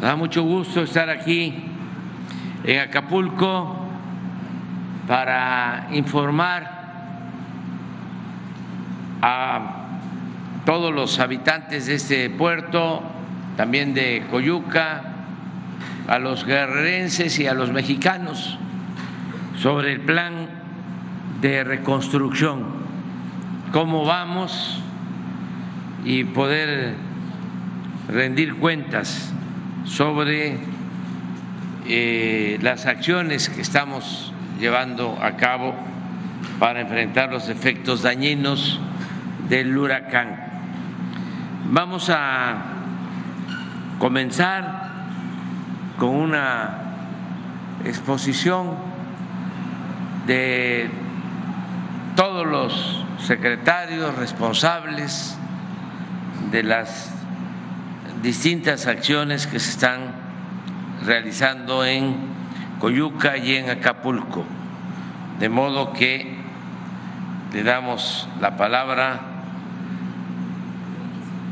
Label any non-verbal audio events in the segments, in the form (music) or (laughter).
da mucho gusto estar aquí en Acapulco para informar a todos los habitantes de este puerto, también de Coyuca, a los guerrerenses y a los mexicanos sobre el plan de reconstrucción, cómo vamos y poder rendir cuentas sobre eh, las acciones que estamos llevando a cabo para enfrentar los efectos dañinos del huracán. Vamos a comenzar con una exposición de todos los secretarios responsables de las distintas acciones que se están realizando en Coyuca y en Acapulco. De modo que le damos la palabra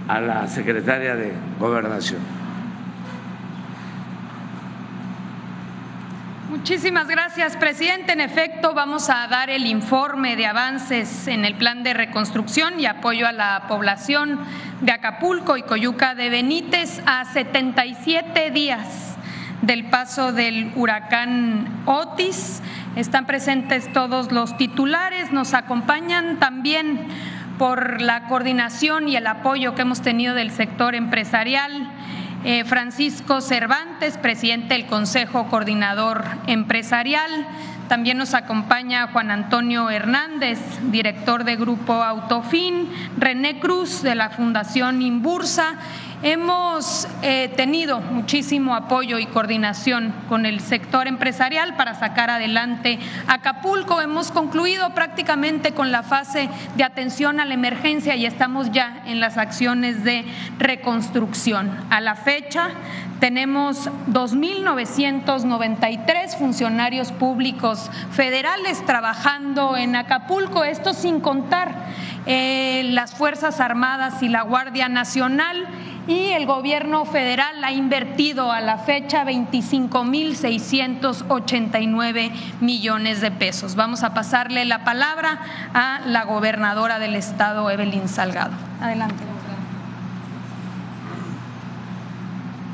a la secretaria de Gobernación. Muchísimas gracias, presidente. En efecto, vamos a dar el informe de avances en el plan de reconstrucción y apoyo a la población de Acapulco y Coyuca de Benítez a 77 días del paso del huracán Otis. Están presentes todos los titulares, nos acompañan también por la coordinación y el apoyo que hemos tenido del sector empresarial. Eh, Francisco Cervantes, presidente del Consejo Coordinador Empresarial. También nos acompaña Juan Antonio Hernández, director de Grupo Autofin, René Cruz de la Fundación Imbursa Hemos eh, tenido muchísimo apoyo y coordinación con el sector empresarial para sacar adelante Acapulco. Hemos concluido prácticamente con la fase de atención a la emergencia y estamos ya en las acciones de reconstrucción. A la fecha tenemos 2.993 funcionarios públicos federales trabajando en Acapulco, esto sin contar eh, las Fuerzas Armadas y la Guardia Nacional y el gobierno federal ha invertido a la fecha 25.689 millones de pesos. Vamos a pasarle la palabra a la gobernadora del estado, Evelyn Salgado. Adelante.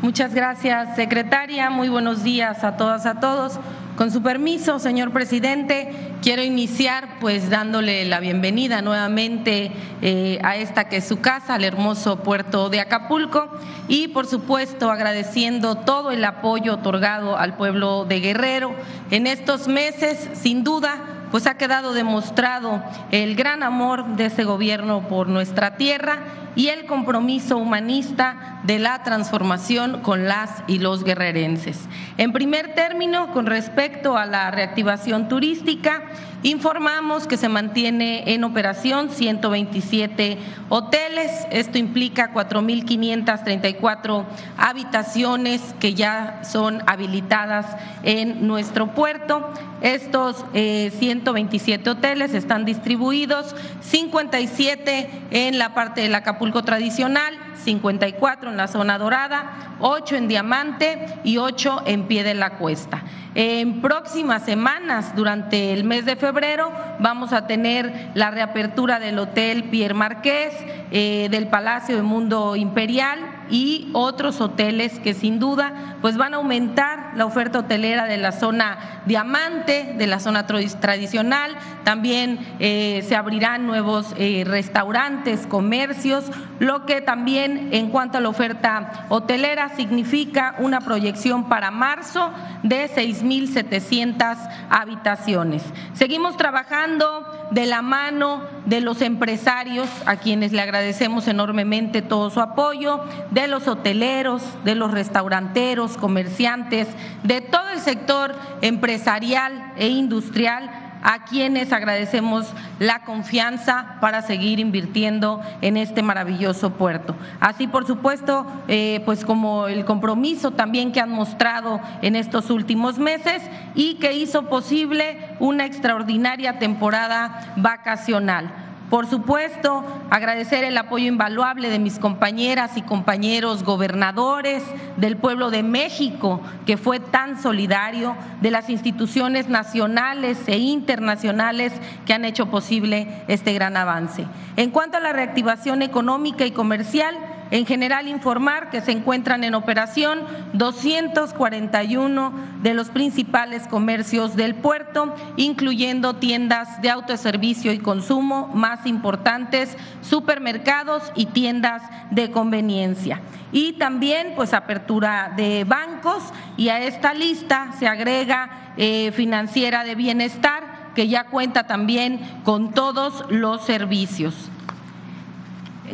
Muchas gracias, secretaria. Muy buenos días a todas, a todos. Con su permiso, señor presidente, quiero iniciar pues dándole la bienvenida nuevamente eh, a esta que es su casa, al hermoso puerto de Acapulco y por supuesto agradeciendo todo el apoyo otorgado al pueblo de Guerrero. En estos meses, sin duda pues ha quedado demostrado el gran amor de ese gobierno por nuestra tierra y el compromiso humanista de la transformación con las y los guerrerenses. En primer término, con respecto a la reactivación turística, informamos que se mantiene en operación 127 hoteles, esto implica 4.534 habitaciones que ya son habilitadas en nuestro puerto. Estos 127 eh, hoteles están distribuidos, 57 en la parte de la Acapulco tradicional, 54 en la zona dorada, 8 en diamante y 8 en pie de la cuesta. En próximas semanas, durante el mes de febrero, vamos a tener la reapertura del Hotel Pierre Marqués, eh, del Palacio de Mundo Imperial y otros hoteles que sin duda pues van a aumentar la oferta hotelera de la zona diamante, de la zona tradicional. También eh, se abrirán nuevos eh, restaurantes, comercios, lo que también en cuanto a la oferta hotelera significa una proyección para marzo de 6.700 habitaciones. Seguimos trabajando de la mano de los empresarios, a quienes le agradecemos enormemente todo su apoyo, de los hoteleros, de los restauranteros, comerciantes, de todo el sector empresarial e industrial a quienes agradecemos la confianza para seguir invirtiendo en este maravilloso puerto. Así, por supuesto, eh, pues como el compromiso también que han mostrado en estos últimos meses y que hizo posible una extraordinaria temporada vacacional Por supuesto, agradecer el apoyo invaluable de mis compañeras y compañeros gobernadores, del pueblo de México, que fue tan solidario, de las instituciones nacionales e internacionales que han hecho posible este gran avance. En cuanto a la reactivación económica y comercial, en general, informar que se encuentran en operación 241 de los principales comercios del puerto, incluyendo tiendas de autoservicio y consumo más importantes, supermercados y tiendas de conveniencia. Y también, pues, apertura de bancos y a esta lista se agrega eh, financiera de bienestar que ya cuenta también con todos los servicios.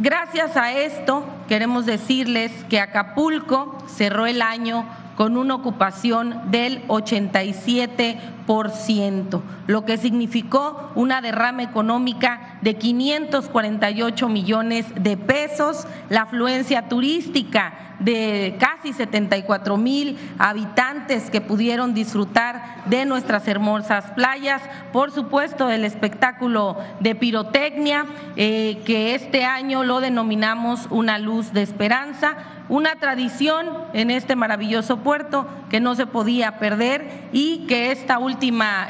Gracias a esto, queremos decirles que Acapulco cerró el año con una ocupación del 87%, lo que significó una derrama económica de 548 millones de pesos, la afluencia turística de casi 74 mil habitantes que pudieron disfrutar de nuestras hermosas playas, por supuesto el espectáculo de pirotecnia, eh, que este año lo denominamos una luz de esperanza, una tradición en este maravilloso puerto que no se podía perder y que esta última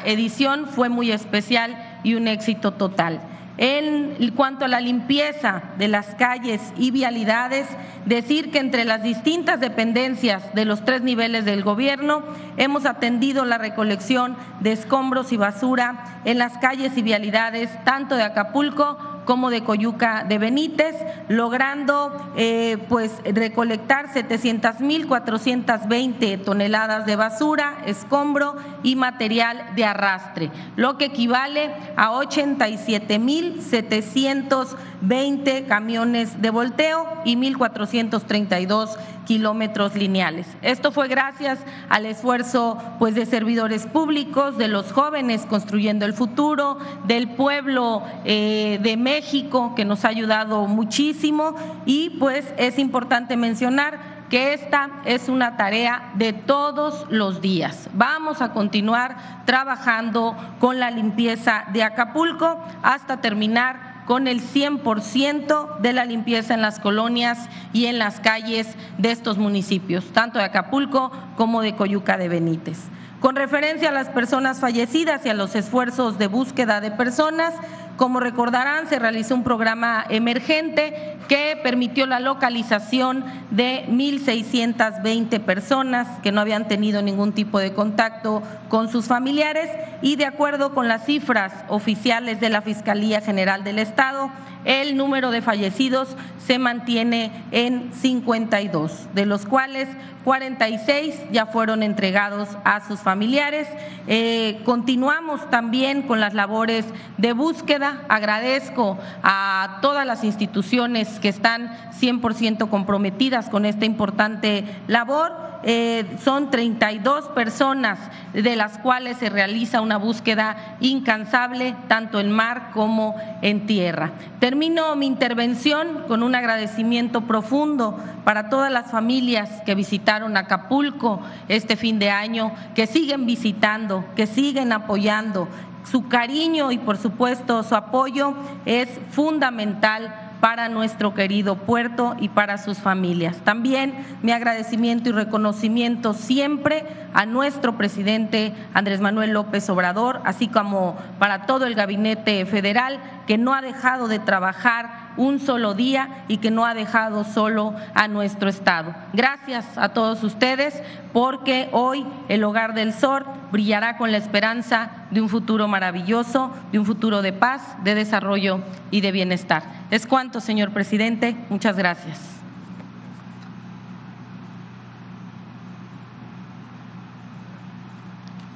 edición fue muy especial y un éxito total. En cuanto a la limpieza de las calles y vialidades, decir que entre las distintas dependencias de los tres niveles del gobierno hemos atendido la recolección de escombros y basura en las calles y vialidades tanto de Acapulco como de Coyuca de Benítez, logrando eh, pues recolectar 700 mil 420 toneladas de basura, escombro y material de arrastre, lo que equivale a 87 mil 720 camiones de volteo y 1.432 kilómetros lineales. Esto fue gracias al esfuerzo pues de servidores públicos, de los jóvenes construyendo el futuro, del pueblo eh, de México que nos ha ayudado muchísimo y pues es importante mencionar que esta es una tarea de todos los días. Vamos a continuar trabajando con la limpieza de Acapulco hasta terminar con el 100% de la limpieza en las colonias y en las calles de estos municipios, tanto de Acapulco como de Coyuca de Benítez. Con referencia a las personas fallecidas y a los esfuerzos de búsqueda de personas, como recordarán, se realizó un programa emergente que permitió la localización de 1.620 personas que no habían tenido ningún tipo de contacto con sus familiares y de acuerdo con las cifras oficiales de la Fiscalía General del Estado, el número de fallecidos se mantiene en 52, de los cuales 46 ya fueron entregados a sus familiares. Eh, continuamos también con las labores de búsqueda. Agradezco a todas las instituciones que están 100% comprometidas con esta importante labor eh, son 32 personas de las cuales se realiza una búsqueda incansable tanto en mar como en tierra. Termino mi intervención con un agradecimiento profundo para todas las familias que visitaron Acapulco este fin de año, que siguen visitando, que siguen apoyando. Su cariño y por supuesto su apoyo es fundamental para nuestro querido puerto y para sus familias. También mi agradecimiento y reconocimiento siempre a nuestro presidente Andrés Manuel López Obrador, así como para todo el gabinete federal que no ha dejado de trabajar un solo día y que no ha dejado solo a nuestro Estado. Gracias a todos ustedes porque hoy el hogar del SOR brillará con la esperanza de un futuro maravilloso, de un futuro de paz, de desarrollo y de bienestar. Es cuanto, señor presidente. Muchas gracias.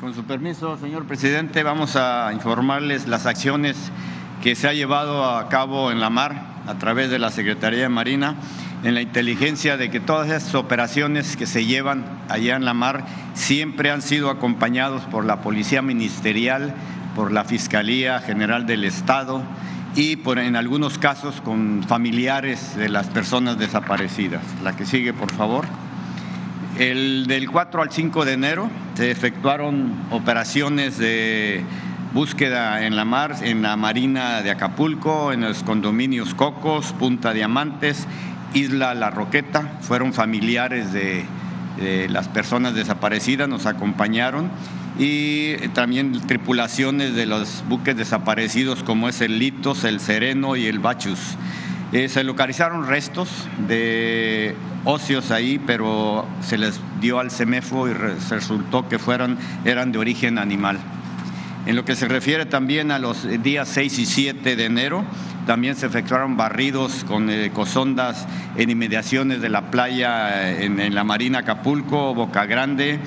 Con su permiso, señor presidente, vamos a informarles las acciones que se ha llevado a cabo en la mar a través de la Secretaría de Marina en la inteligencia de que todas esas operaciones que se llevan allá en la mar siempre han sido acompañados por la Policía Ministerial, por la Fiscalía General del Estado y por, en algunos casos con familiares de las personas desaparecidas. La que sigue, por favor. El del 4 al 5 de enero se efectuaron operaciones de búsqueda en la mar, en la marina de Acapulco, en los condominios Cocos, Punta Diamantes, Isla La Roqueta. Fueron familiares de, las personas desaparecidas, nos acompañaron y también tripulaciones de los buques desaparecidos como es el Litos, el Sereno y el Bachus. Eh, se localizaron restos de ocios ahí, pero se les dio al CEMEFO y resultó que eran de origen animal. En lo que se refiere también a los días 6 y 7 de enero, también se efectuaron barridos con ecosondas en inmediaciones de la playa en, la Marina Acapulco, Boca Grande,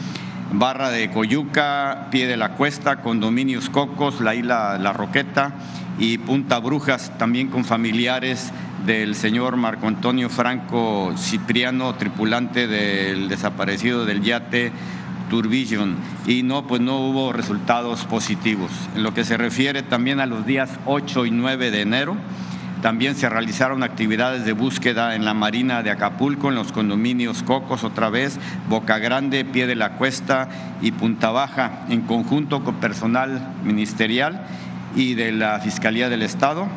Barra de Coyuca, Pie de la Cuesta, Condominios Cocos, la isla La Roqueta y Punta Brujas, también con familiares del señor Marco Antonio Franco Cipriano, tripulante del desaparecido del yate Turbision, y no, pues no hubo resultados positivos. En lo que se refiere también a los días 8 y 9 de enero, también se realizaron actividades de búsqueda en la Marina de Acapulco, en los condominios Cocos otra vez, Boca Grande, Pie de la Cuesta y Punta Baja, en conjunto con personal ministerial y de la Fiscalía del Estado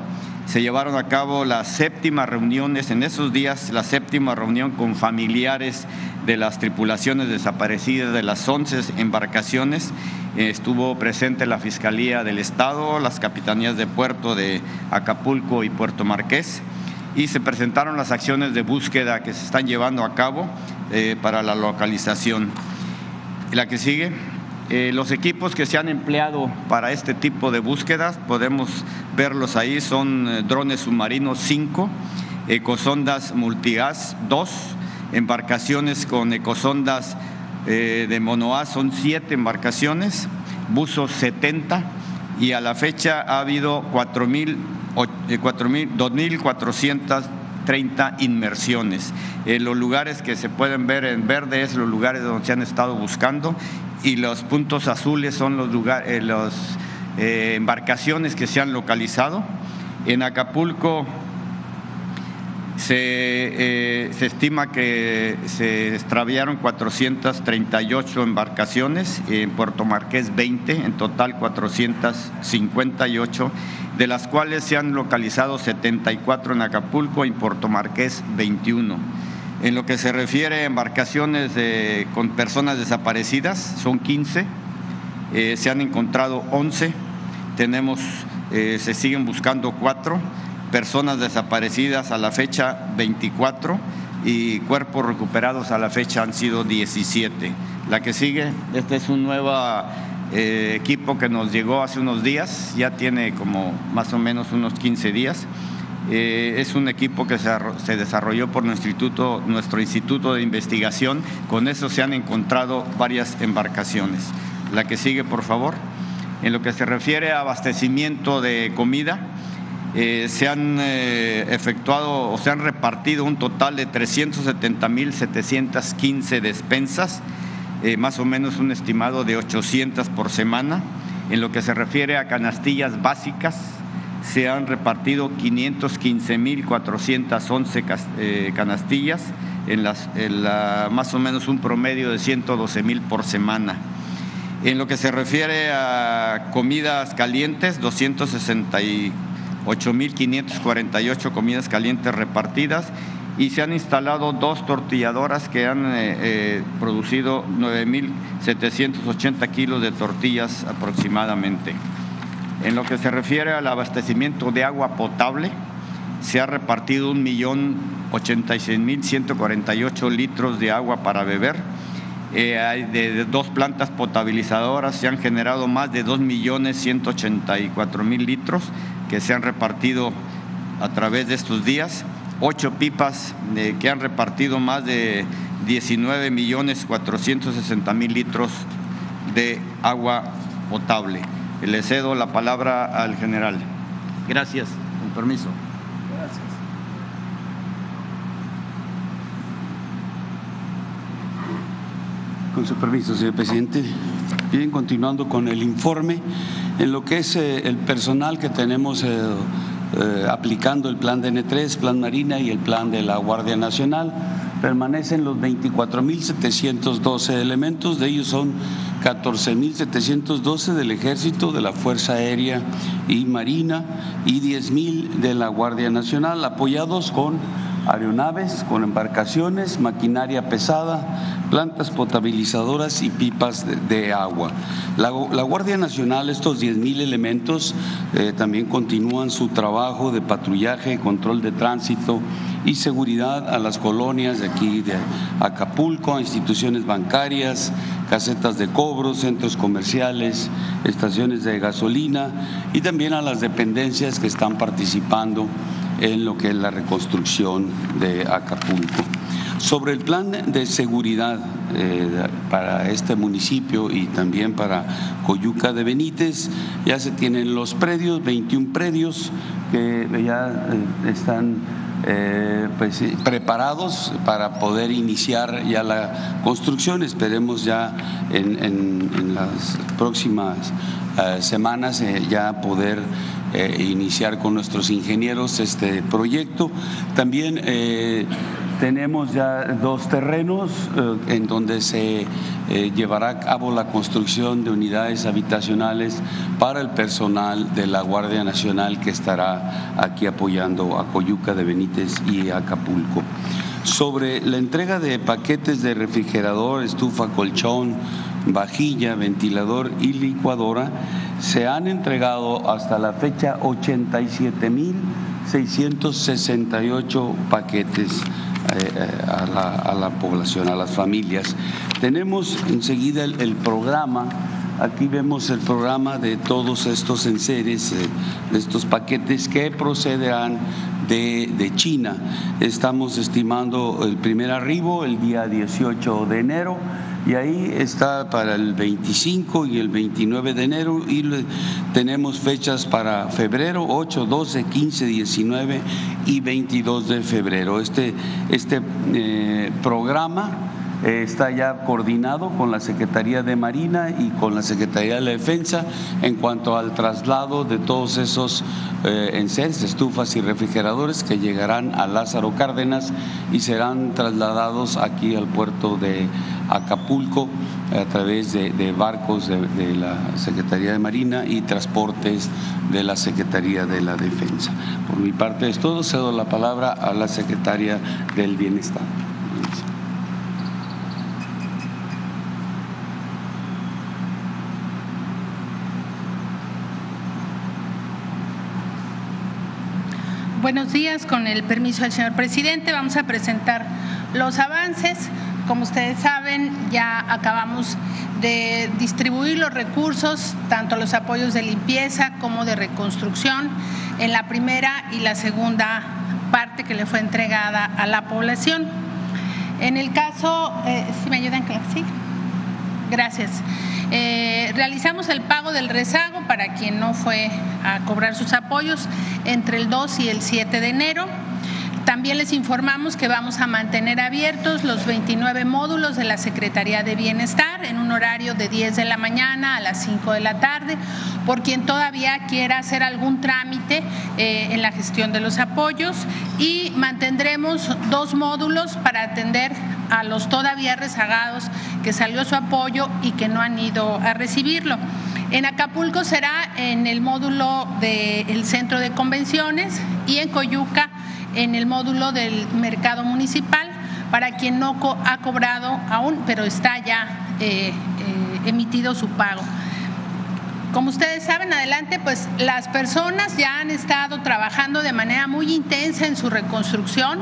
se llevaron a cabo las séptimas reuniones, en esos días la séptima reunión con familiares de las tripulaciones desaparecidas de las 11 embarcaciones. Estuvo presente la Fiscalía del Estado, las capitanías de puerto de Acapulco y Puerto Marqués y se presentaron las acciones de búsqueda que se están llevando a cabo eh, para la localización. La que sigue. Eh, los equipos que se han empleado para este tipo de búsquedas, podemos verlos ahí, son eh, drones submarinos 5, ecosondas multigas 2, embarcaciones con ecosondas eh, de monoa son 7 embarcaciones, buzos 70 y a la fecha ha habido 2.400 30 inmersiones. los lugares que se pueden ver en verde es los lugares donde se han estado buscando y los puntos azules son los lugares, eh, las eh, embarcaciones que se han localizado. En Acapulco se, eh, se, estima que se extraviaron 438 embarcaciones, en Puerto Marqués 20, en total 458, de las cuales se han localizado 74 en Acapulco y en Puerto Marqués 21. En lo que se refiere a embarcaciones con personas desaparecidas, son 15, eh, se han encontrado 11, tenemos, eh, se siguen buscando 4, personas desaparecidas a la fecha 24 y cuerpos recuperados a la fecha han sido 17. La que sigue, este es un nuevo eh, equipo que nos llegó hace unos días, ya tiene como más o menos unos 15 días. Eh, es un equipo que se, desarrolló por nuestro instituto, nuestro instituto de investigación. Con eso se han encontrado varias embarcaciones. La que sigue, por favor. En lo que se refiere a abastecimiento de comida, eh, se han eh, efectuado o se han repartido un total de 370.715 despensas, más o menos un estimado de 800 por semana. En lo que se refiere a canastillas básicas, se han repartido 515.411 eh, canastillas, en, las, más o menos un promedio de 112.000 por semana. En lo que se refiere a comidas calientes, 268.548 comidas calientes repartidas y se han instalado dos tortilladoras que han eh, eh, producido 9.780 kilos de tortillas aproximadamente. En lo que se refiere al abastecimiento de agua potable, se ha repartido 1.086.148 litros de agua para beber. Eh, de, dos plantas potabilizadoras se han generado más de 2.184.000 litros que se han repartido a través de estos días. Ocho pipas eh, que han repartido más de 19.460.000 litros de agua potable. Le cedo la palabra al general. Gracias. Con permiso. Gracias. Con su permiso, señor presidente. Bien, continuando con el informe, en lo que es eh, el personal que tenemos eh, eh, aplicando el plan de N3, plan Marina y el plan de la Guardia Nacional, permanecen los 24.712 elementos, de ellos son 14.712 del Ejército, de la Fuerza Aérea y Marina y 10.000 de la Guardia Nacional, apoyados con aeronaves, con embarcaciones, maquinaria pesada, plantas potabilizadoras y pipas de, agua. La, Guardia Nacional, estos 10.000 elementos, eh, también continúan su trabajo de patrullaje, control de tránsito y seguridad a las colonias de aquí de Acapulco, a instituciones bancarias, casetas de cobro, centros comerciales, estaciones de gasolina y también a las dependencias que están participando en lo que es la reconstrucción de Acapulco. Sobre el plan de seguridad eh, para este municipio y también para Coyuca de Benítez, ya se tienen los predios, 21 predios que ya eh, están eh, pues, preparados para poder iniciar ya la construcción. Esperemos ya en, las próximas semanas ya poder iniciar con nuestros ingenieros este proyecto. También tenemos ya dos terrenos eh, en donde se eh, llevará a cabo la construcción de unidades habitacionales para el personal de la Guardia Nacional que estará aquí apoyando a Coyuca de Benítez y Acapulco. Sobre la entrega de paquetes de refrigerador, estufa, colchón, vajilla, ventilador y licuadora, se han entregado hasta la fecha 87.668 paquetes eh, eh, a, la, población, a las familias. Tenemos enseguida el, programa. Aquí vemos el programa de todos estos enseres, eh, de estos paquetes que procederán de, de, China. Estamos estimando el primer arribo el día 18 de enero y ahí está para el 25 y el 29 de enero y tenemos fechas para febrero 8, 12, 15, 19 y 22 de febrero. Este, este eh, programa eh, está ya coordinado con la Secretaría de Marina y con la Secretaría de la Defensa en cuanto al traslado de todos esos eh, estufas y refrigeradores que llegarán a Lázaro Cárdenas y serán trasladados aquí al puerto de Acapulco a través de, barcos de, de, la Secretaría de Marina y transportes de la Secretaría de la Defensa. Por mi parte es todo, cedo la palabra a la Secretaria del Bienestar. Buenos días, con el permiso del señor presidente vamos a presentar los avances. Como ustedes saben, ya acabamos de distribuir los recursos, tanto los apoyos de limpieza como de reconstrucción, en la primera y la segunda parte que le fue entregada a la población. En el caso, eh, si me ayudan, sí. Gracias. Eh, realizamos el pago del rezago para quien no fue a cobrar sus apoyos entre el 2 y el 7 de enero. También les informamos que vamos a mantener abiertos los 29 módulos de la Secretaría de Bienestar en un horario de 10 de la mañana a las 5 de la tarde, por quien todavía quiera hacer algún trámite eh, en la gestión de los apoyos y mantendremos dos módulos para atender a los todavía rezagados que salió su apoyo y que no han ido a recibirlo. En Acapulco será en el módulo del centro de convenciones y en Coyuca en el módulo del mercado municipal para quien no ha cobrado aún, pero está ya eh, eh, emitido su pago. Como ustedes saben, adelante, pues las personas ya han estado trabajando de manera muy intensa en su reconstrucción.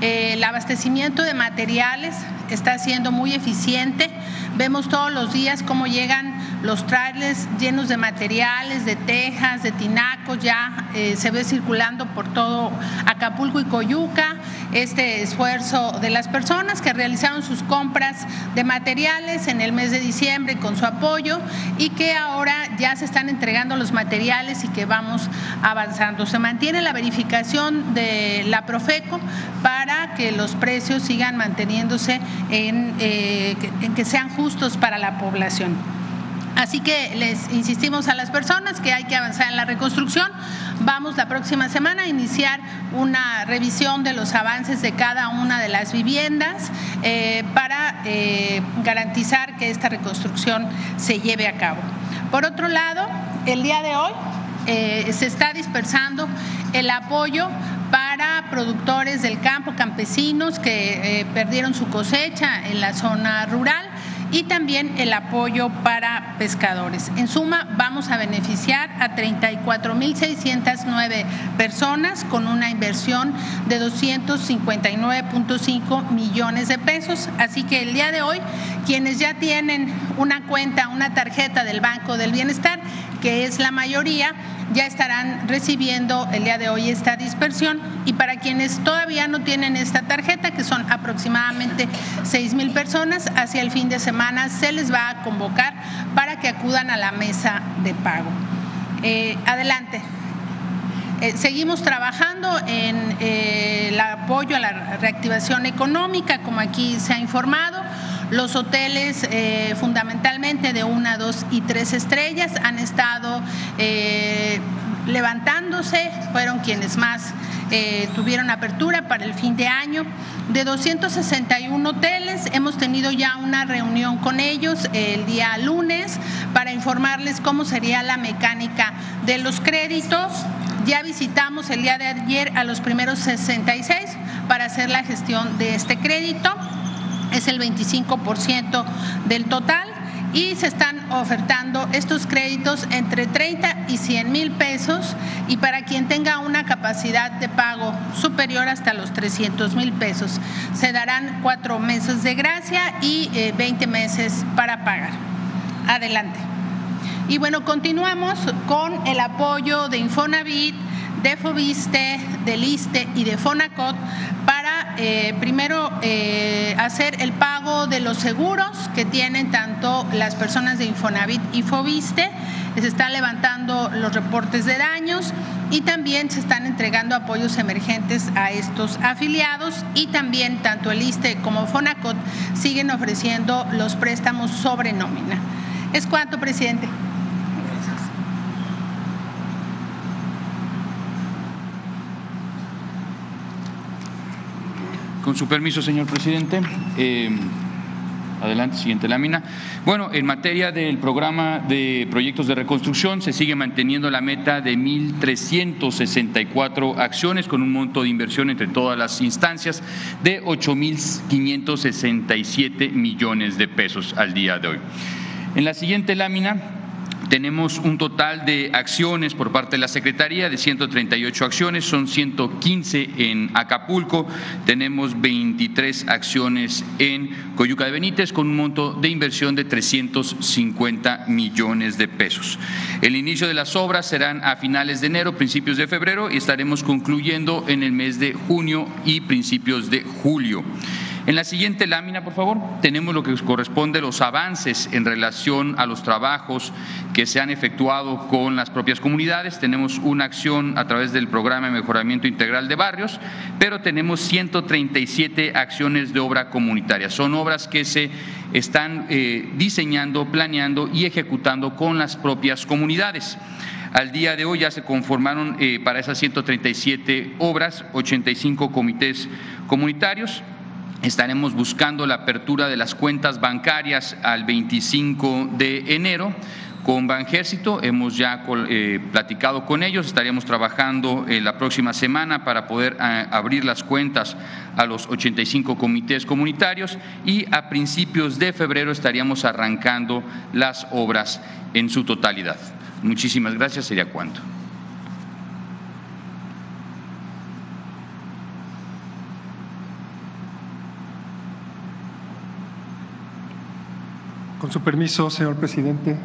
Eh, el abastecimiento de materiales está siendo muy eficiente. Vemos todos los días cómo llegan los trailers llenos de materiales, de tejas, de tinacos, ya eh, se ve circulando por todo Acapulco y Coyuca este esfuerzo de las personas que realizaron sus compras de materiales en el mes de diciembre con su apoyo y que ahora ya se están entregando los materiales y que vamos avanzando. Se mantiene la verificación de la Profeco para que los precios sigan manteniéndose en, eh, en que sean justos para la población. Así que les insistimos a las personas que hay que avanzar en la reconstrucción. Vamos la próxima semana a iniciar una revisión de los avances de cada una de las viviendas eh, para eh, garantizar que esta reconstrucción se lleve a cabo. Por otro lado, el día de hoy se está dispersando el apoyo para productores del campo, campesinos que perdieron su cosecha en la zona rural y también el apoyo para pescadores. En suma, vamos a beneficiar a 34.609 personas con una inversión de 259.5 millones de pesos. Así que el día de hoy, quienes ya tienen una cuenta, una tarjeta del Banco del Bienestar, que es la mayoría, ya estarán recibiendo el día de hoy esta dispersión y para quienes todavía no tienen esta tarjeta, que son aproximadamente 6 mil personas, hacia el fin de semana se les va a convocar para que acudan a la mesa de pago. Eh, adelante. Eh, seguimos trabajando en eh, el apoyo a la reactivación económica, como aquí se ha informado. Los hoteles, eh, fundamentalmente de una, dos y tres estrellas, han estado eh, levantándose, fueron quienes más eh, tuvieron apertura para el fin de año. De 261 hoteles, hemos tenido ya una reunión con ellos el día lunes para informarles cómo sería la mecánica de los créditos. Ya visitamos el día de ayer a los primeros 66 para hacer la gestión de este crédito es el 25% del total y se están ofertando estos créditos entre 30 y 100 mil pesos y para quien tenga una capacidad de pago superior hasta los 300 mil pesos. Se darán cuatro meses de gracia y 20 eh, meses para pagar. Adelante. Y bueno, continuamos con el apoyo de Infonavit, de Fobiste, del ISTE y de Fonacot para eh, primero eh, hacer el pago de los seguros que tienen tanto las personas de Infonavit y Fobiste. Se están levantando los reportes de daños y también se están entregando apoyos emergentes a estos afiliados y también tanto el ISTE como Fonacot siguen ofreciendo los préstamos sobre nómina. Es cuanto, presidente. Con su permiso, señor presidente. Eh, adelante, siguiente lámina. Bueno, en materia del programa de proyectos de reconstrucción, se sigue manteniendo la meta de 1.364 acciones con un monto de inversión entre todas las instancias de 8.567 millones de pesos al día de hoy. En la siguiente lámina tenemos un total de acciones por parte de la Secretaría de 138 acciones, son 115 en Acapulco, tenemos 23 acciones en Coyuca de Benítez con un monto de inversión de 350 millones de pesos. El inicio de las obras serán a finales de enero, principios de febrero y estaremos concluyendo en el mes de junio y principios de julio. En la siguiente lámina, por favor, tenemos lo que corresponde a los avances en relación a los trabajos que se han efectuado con las propias comunidades. Tenemos una acción a través del programa de mejoramiento integral de barrios, pero tenemos 137 acciones de obra comunitaria. Son obras que se están eh, diseñando, planeando y ejecutando con las propias comunidades. Al día de hoy ya se conformaron eh, para esas 137 obras 85 comités comunitarios estaremos buscando la apertura de las cuentas bancarias al 25 de enero. Con Banjército hemos ya eh, platicado con ellos, estaríamos trabajando eh, la próxima semana para poder eh, abrir las cuentas a los 85 comités comunitarios y a principios de febrero estaríamos arrancando las obras en su totalidad. Muchísimas gracias, sería cuanto. Con su permiso, señor presidente.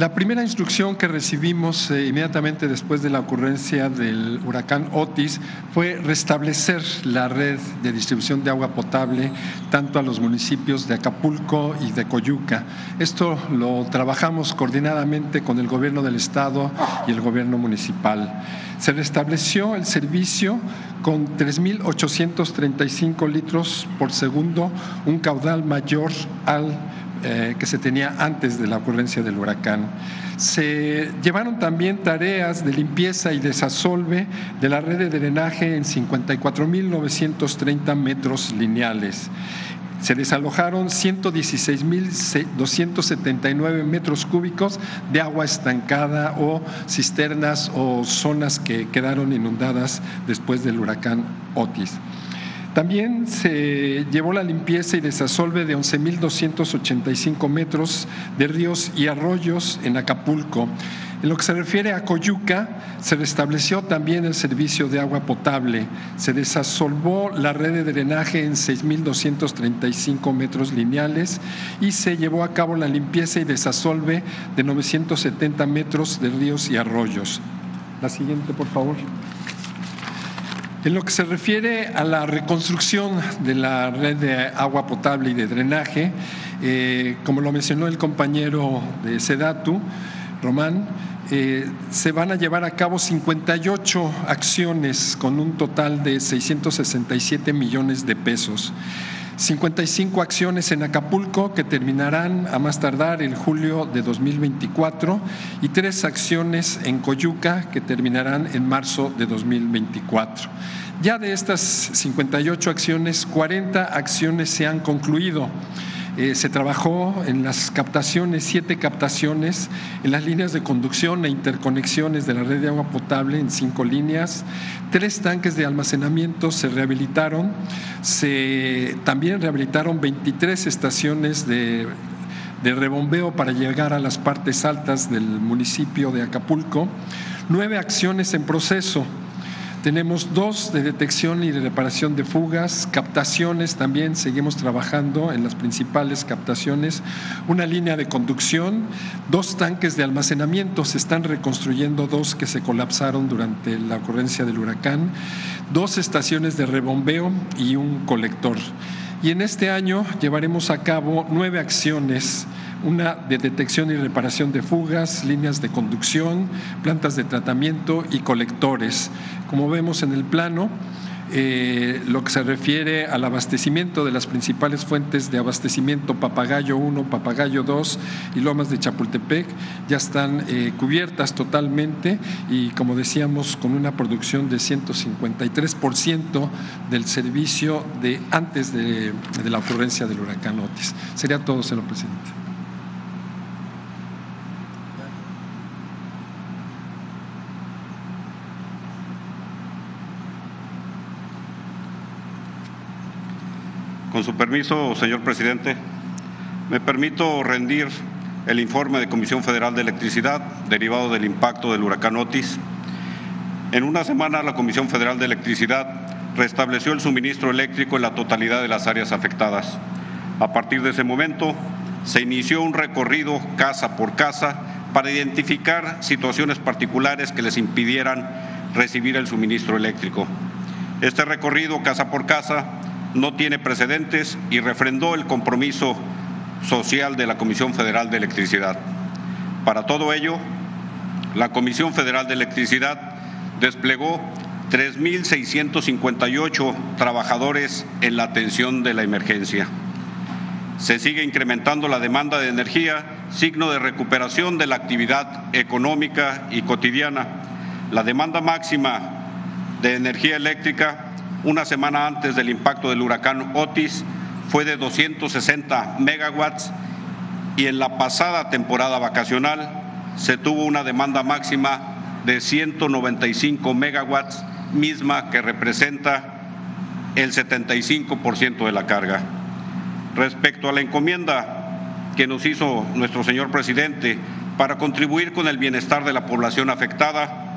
La primera instrucción que recibimos eh, inmediatamente después de la ocurrencia del huracán Otis fue restablecer la red de distribución de agua potable tanto a los municipios de Acapulco y de Coyuca. Esto lo trabajamos coordinadamente con el gobierno del estado y el gobierno municipal. Se restableció el servicio con 3.835 litros por segundo, un caudal mayor al eh, que se tenía antes de la ocurrencia del huracán. Se llevaron también tareas de limpieza y desasolve de la red de drenaje en 54.930 metros lineales. Se desalojaron 116.279 metros cúbicos de agua estancada o cisternas o zonas que quedaron inundadas después del huracán Otis. También se llevó la limpieza y desasolve de 11.285 metros de ríos y arroyos en Acapulco. En lo que se refiere a Coyuca, se restableció también el servicio de agua potable. Se desasolvó la red de drenaje en 6.235 metros lineales y se llevó a cabo la limpieza y desasolve de 970 metros de ríos y arroyos. La siguiente, por favor. En lo que se refiere a la reconstrucción de la red de agua potable y de drenaje, eh, como lo mencionó el compañero de Sedatu, Román, eh, se van a llevar a cabo 58 acciones con un total de 667 millones de pesos. 55 acciones en Acapulco que terminarán a más tardar el julio de 2024 y tres acciones en Coyuca que terminarán en marzo de 2024. Ya de estas 58 acciones, 40 acciones se han concluido. Eh, se trabajó en las captaciones, siete captaciones, en las líneas de conducción e interconexiones de la red de agua potable en cinco líneas. Tres tanques de almacenamiento se rehabilitaron. Se también rehabilitaron 23 estaciones de de rebombeo para llegar a las partes altas del municipio de Acapulco, nueve acciones en proceso, tenemos dos de detección y de reparación de fugas, captaciones también, seguimos trabajando en las principales captaciones, una línea de conducción, dos tanques de almacenamiento, se están reconstruyendo dos que se colapsaron durante la ocurrencia del huracán, dos estaciones de rebombeo y un colector. Y en este año llevaremos a cabo nueve acciones una de detección y reparación de fugas, líneas de conducción, plantas de tratamiento y colectores. Como vemos en el plano, eh, lo que se refiere al abastecimiento de las principales fuentes de abastecimiento Papagayo 1, Papagayo 2 y Lomas de Chapultepec ya están eh, cubiertas totalmente y como decíamos con una producción de 153% del servicio de antes de, de la ocurrencia del huracán Otis. Sería todo, señor presidente. Con su permiso, señor presidente, me permito rendir el informe de Comisión Federal de Electricidad derivado del impacto del huracán Otis. En una semana, la Comisión Federal de Electricidad restableció el suministro eléctrico en la totalidad de las áreas afectadas. A partir de ese momento, se inició un recorrido casa por casa para identificar situaciones particulares que les impidieran recibir el suministro eléctrico. Este recorrido casa por casa no tiene precedentes y refrendó el compromiso social de la Comisión Federal de Electricidad. Para todo ello, la Comisión Federal de Electricidad desplegó 3.658 trabajadores en la atención de la emergencia. Se sigue incrementando la demanda de energía, signo de recuperación de la actividad económica y cotidiana. La demanda máxima de energía eléctrica una semana antes del impacto del huracán Otis fue de 260 megawatts y en la pasada temporada vacacional se tuvo una demanda máxima de 195 megawatts, misma que representa el 75% de la carga. Respecto a la encomienda que nos hizo nuestro señor presidente para contribuir con el bienestar de la población afectada,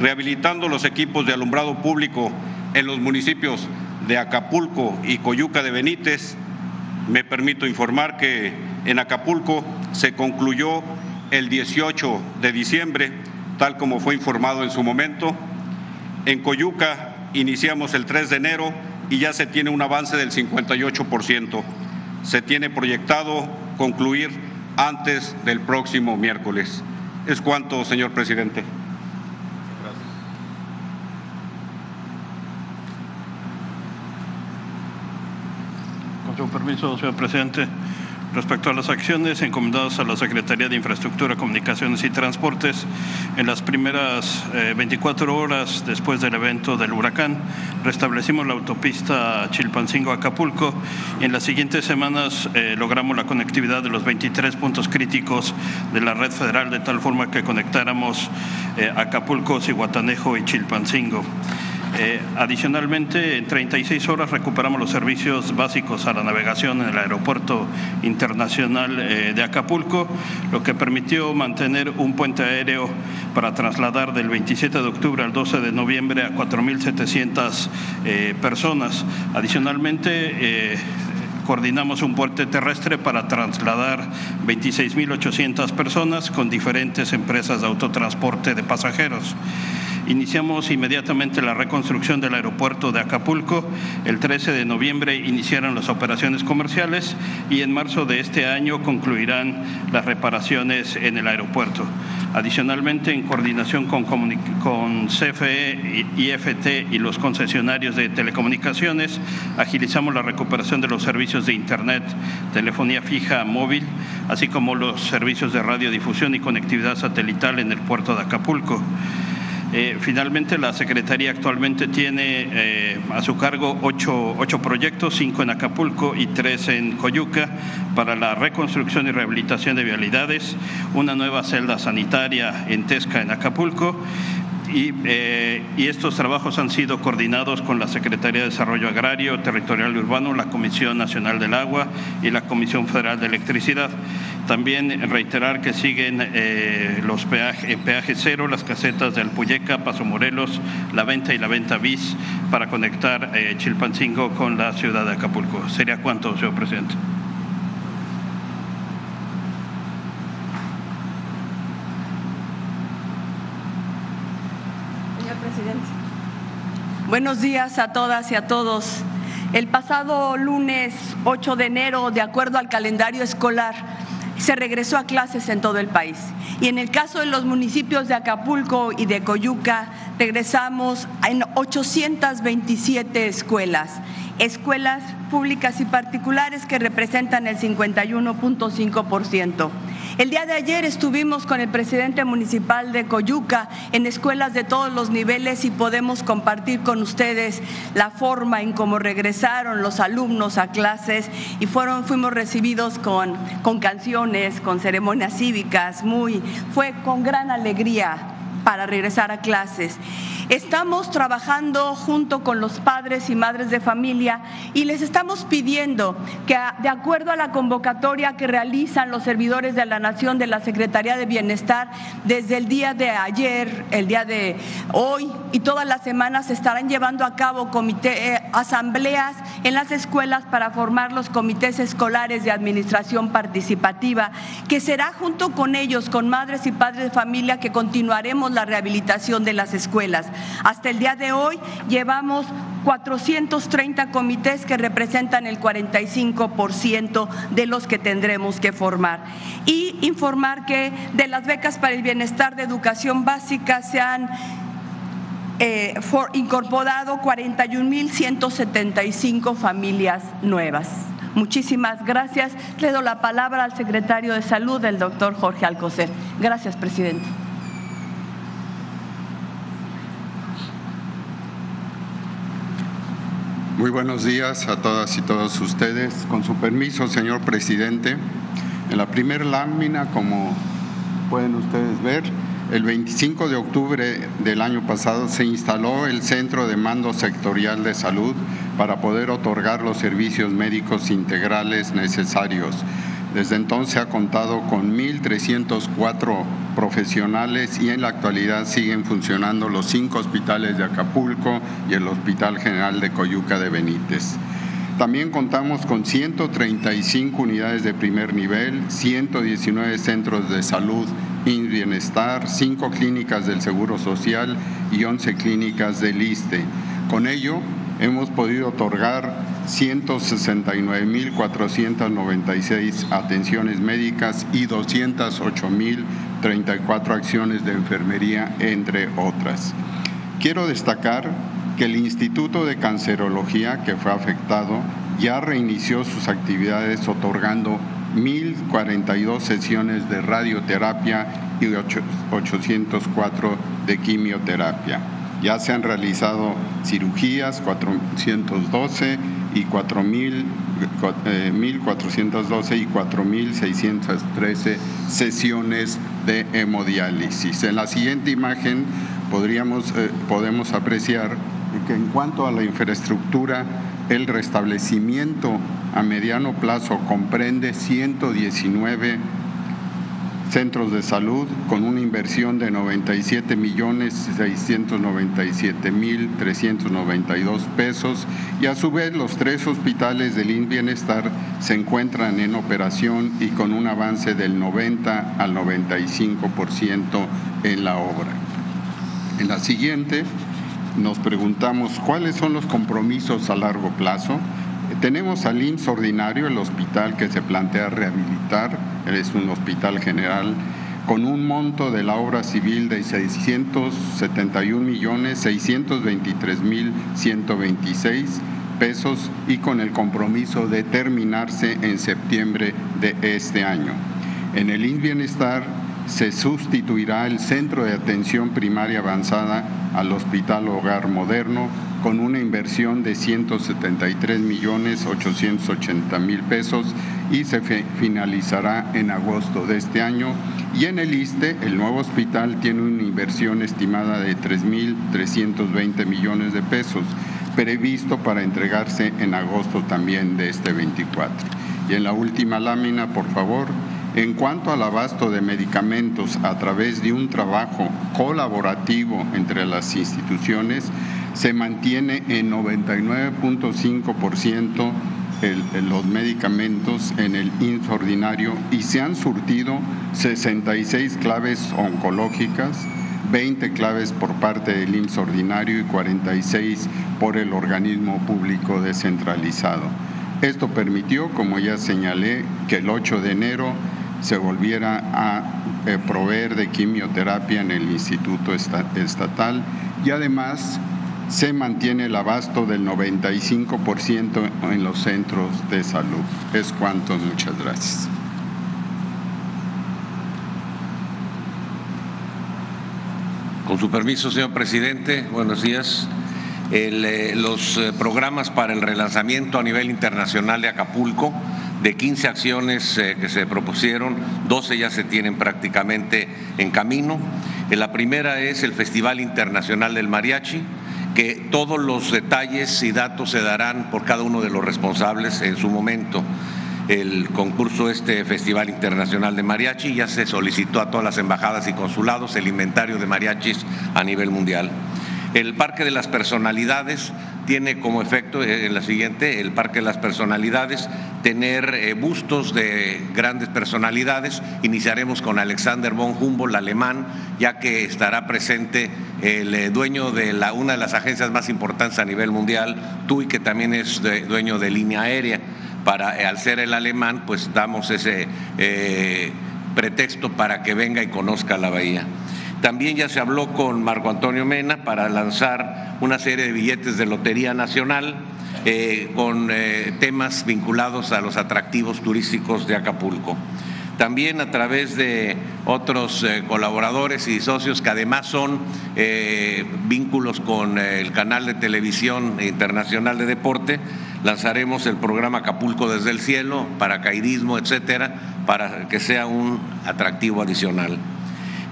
rehabilitando los equipos de alumbrado público en los municipios de Acapulco y Coyuca de Benítez. Me permito informar que en Acapulco se concluyó el 18 de diciembre, tal como fue informado en su momento. En Coyuca iniciamos el 3 de enero y ya se tiene un avance del 58%. Se tiene proyectado concluir antes del próximo miércoles. Es cuanto, señor presidente. Con permiso, señor presidente. Respecto a las acciones encomendadas a la Secretaría de Infraestructura, Comunicaciones y Transportes, en las primeras 24 eh, horas después del evento del huracán, restablecimos la autopista Chilpancingo-Acapulco y en las siguientes semanas eh, logramos la conectividad de los 23 puntos críticos de la red federal de tal forma que conectáramos eh, Acapulco, Cihuatanejo y Chilpancingo. Eh, adicionalmente, en 36 horas recuperamos los servicios básicos a la navegación en el Aeropuerto Internacional eh, de Acapulco, lo que permitió mantener un puente aéreo para trasladar del 27 de octubre al 12 de noviembre a 4.700 eh, personas. Adicionalmente, coordinamos un puente terrestre para trasladar 26.800 personas con diferentes empresas de autotransporte de pasajeros. Iniciamos inmediatamente la reconstrucción del aeropuerto de Acapulco. El 13 de noviembre iniciaron las operaciones comerciales y en marzo de este año concluirán las reparaciones en el aeropuerto. Adicionalmente, en coordinación con, con CFE, IFT y los concesionarios de telecomunicaciones, agilizamos la recuperación de los servicios de Internet, telefonía fija móvil, así como los servicios de radiodifusión y conectividad satelital en el puerto de Acapulco. Eh, finalmente, la Secretaría actualmente tiene eh, a su cargo ocho, ocho, proyectos, cinco en Acapulco y tres en Coyuca, para la reconstrucción y rehabilitación de vialidades, una nueva celda sanitaria en Tesca, en Acapulco, eh, y, estos trabajos han sido coordinados con la Secretaría de Desarrollo Agrario, Territorial y Urbano, la Comisión Nacional del Agua y la Comisión Federal de Electricidad. También reiterar que siguen eh, los peajes peaje cero, las casetas de Alpuyeca, Paso Morelos, La Venta y La Venta Bis para conectar eh, Chilpancingo con la ciudad de Acapulco. ¿Sería cuánto, señor presidente? Buenos días a todas y a todos. El pasado lunes 8 de enero, de acuerdo al calendario escolar, se regresó a clases en todo el país. Y en el caso de los municipios de Acapulco y de Coyuca, regresamos en 827 escuelas, escuelas públicas y particulares que representan el 51.5%. El día de ayer estuvimos con el presidente municipal de Coyuca en escuelas de todos los niveles y podemos compartir con ustedes la forma en cómo regresaron los alumnos a clases y fueron, fuimos recibidos con, con canciones, con ceremonias cívicas, muy, fue con gran alegría para regresar a clases. Estamos trabajando junto con los padres y madres de familia y les estamos pidiendo que de acuerdo a la convocatoria que realizan los servidores de la Nación de la Secretaría de Bienestar, desde el día de ayer, el día de hoy y todas las semanas se estarán llevando a cabo comité, eh, asambleas en las escuelas para formar los comités escolares de administración participativa, que será junto con ellos, con madres y padres de familia, que continuaremos la rehabilitación de las escuelas. Hasta el día de hoy llevamos 430 comités que representan el 45% de los que tendremos que formar. Y informar que de las becas para el bienestar de educación básica se han eh, incorporado 41.175 familias nuevas. Muchísimas gracias. Le doy la palabra al secretario de Salud, el doctor Jorge Alcocer. Gracias, presidente. Muy buenos días a todas y todos ustedes. Con su permiso, señor presidente, en la primera lámina, como pueden ustedes ver, el 25 de octubre del año pasado se instaló el Centro de Mando Sectorial de Salud para poder otorgar los servicios médicos integrales necesarios desde entonces ha contado con 1.304 profesionales y en la actualidad siguen funcionando los cinco hospitales de Acapulco y el Hospital General de Coyuca de Benítez. También contamos con 135 unidades de primer nivel, 119 centros de salud y bienestar, 5 clínicas del Seguro Social y 11 clínicas del ISTE. Con ello, hemos podido otorgar 169.496 atenciones médicas y 208.034 acciones de enfermería, entre otras. Quiero destacar que el Instituto de Cancerología, que fue afectado, ya reinició sus actividades otorgando 1.042 sesiones de radioterapia y 804 de quimioterapia. Ya se han realizado cirugías 412 y 4.000, 1.412 y 4.613 sesiones de hemodiálisis. En la siguiente imagen podríamos, eh, podemos apreciar que en cuanto a la infraestructura, el restablecimiento a mediano plazo comprende 119 centros de salud con una inversión de 97 millones 697 mil 392 pesos y a su vez los tres hospitales del IN Bienestar se encuentran en operación y con un avance del 90 al 95% en la obra. En la siguiente nos preguntamos cuáles son los compromisos a largo plazo. Tenemos al IMSS ordinario, el hospital que se plantea rehabilitar, es un hospital general con un monto de la obra civil de 671 millones 623 mil 126 pesos y con el compromiso de terminarse en septiembre de este año. En el INS Bienestar se sustituirá el Centro de Atención Primaria Avanzada al Hospital Hogar Moderno con una inversión de 173 millones 880 mil pesos y se finalizará en agosto de este año. Y en el ISTE, el nuevo hospital tiene una inversión estimada de 3.320 millones de pesos, previsto para entregarse en agosto también de este 24. Y en la última lámina, por favor, en cuanto al abasto de medicamentos a través de un trabajo colaborativo entre las instituciones, se mantiene en 99.5% los medicamentos en el INS ordinario y se han surtido 66 claves oncológicas, 20 claves por parte del IMSS ordinario y 46 por el organismo público descentralizado. Esto permitió, como ya señalé, que el 8 de enero se volviera a eh, proveer de quimioterapia en el Instituto Estatal y además se mantiene el abasto del 95% en los centros de salud. Es cuanto, muchas gracias. Con su permiso, señor presidente, buenos días. Eh, los eh, programas para el relanzamiento a nivel internacional de Acapulco de 15 acciones eh, que se propusieron, 12 ya se tienen prácticamente en camino. La primera es el Festival Internacional del Mariachi, que todos los detalles y datos se darán por cada uno de los responsables en su momento. El concurso, este Festival Internacional de Mariachi, ya se solicitó a todas las embajadas y consulados el inventario de mariachis a nivel mundial. El Parque de las Personalidades tiene como efecto, eh, en la siguiente, el Parque de las Personalidades, tener eh, bustos de grandes personalidades. Iniciaremos con Alexander von Humboldt, alemán, ya que estará presente el eh, dueño de la, una de las agencias más importantes a nivel mundial, TUI, que también es dueño de línea aérea. Para, al ser el alemán, pues damos ese pretexto para que venga y conozca la bahía. También ya se habló con Marco Antonio Mena para lanzar una serie de billetes de Lotería Nacional eh, con eh, temas vinculados a los atractivos turísticos de Acapulco. También a través de otros eh, colaboradores y socios que además son vínculos con el canal de televisión internacional de deporte, lanzaremos el programa Acapulco desde el cielo, paracaidismo, etcétera, para que sea un atractivo adicional.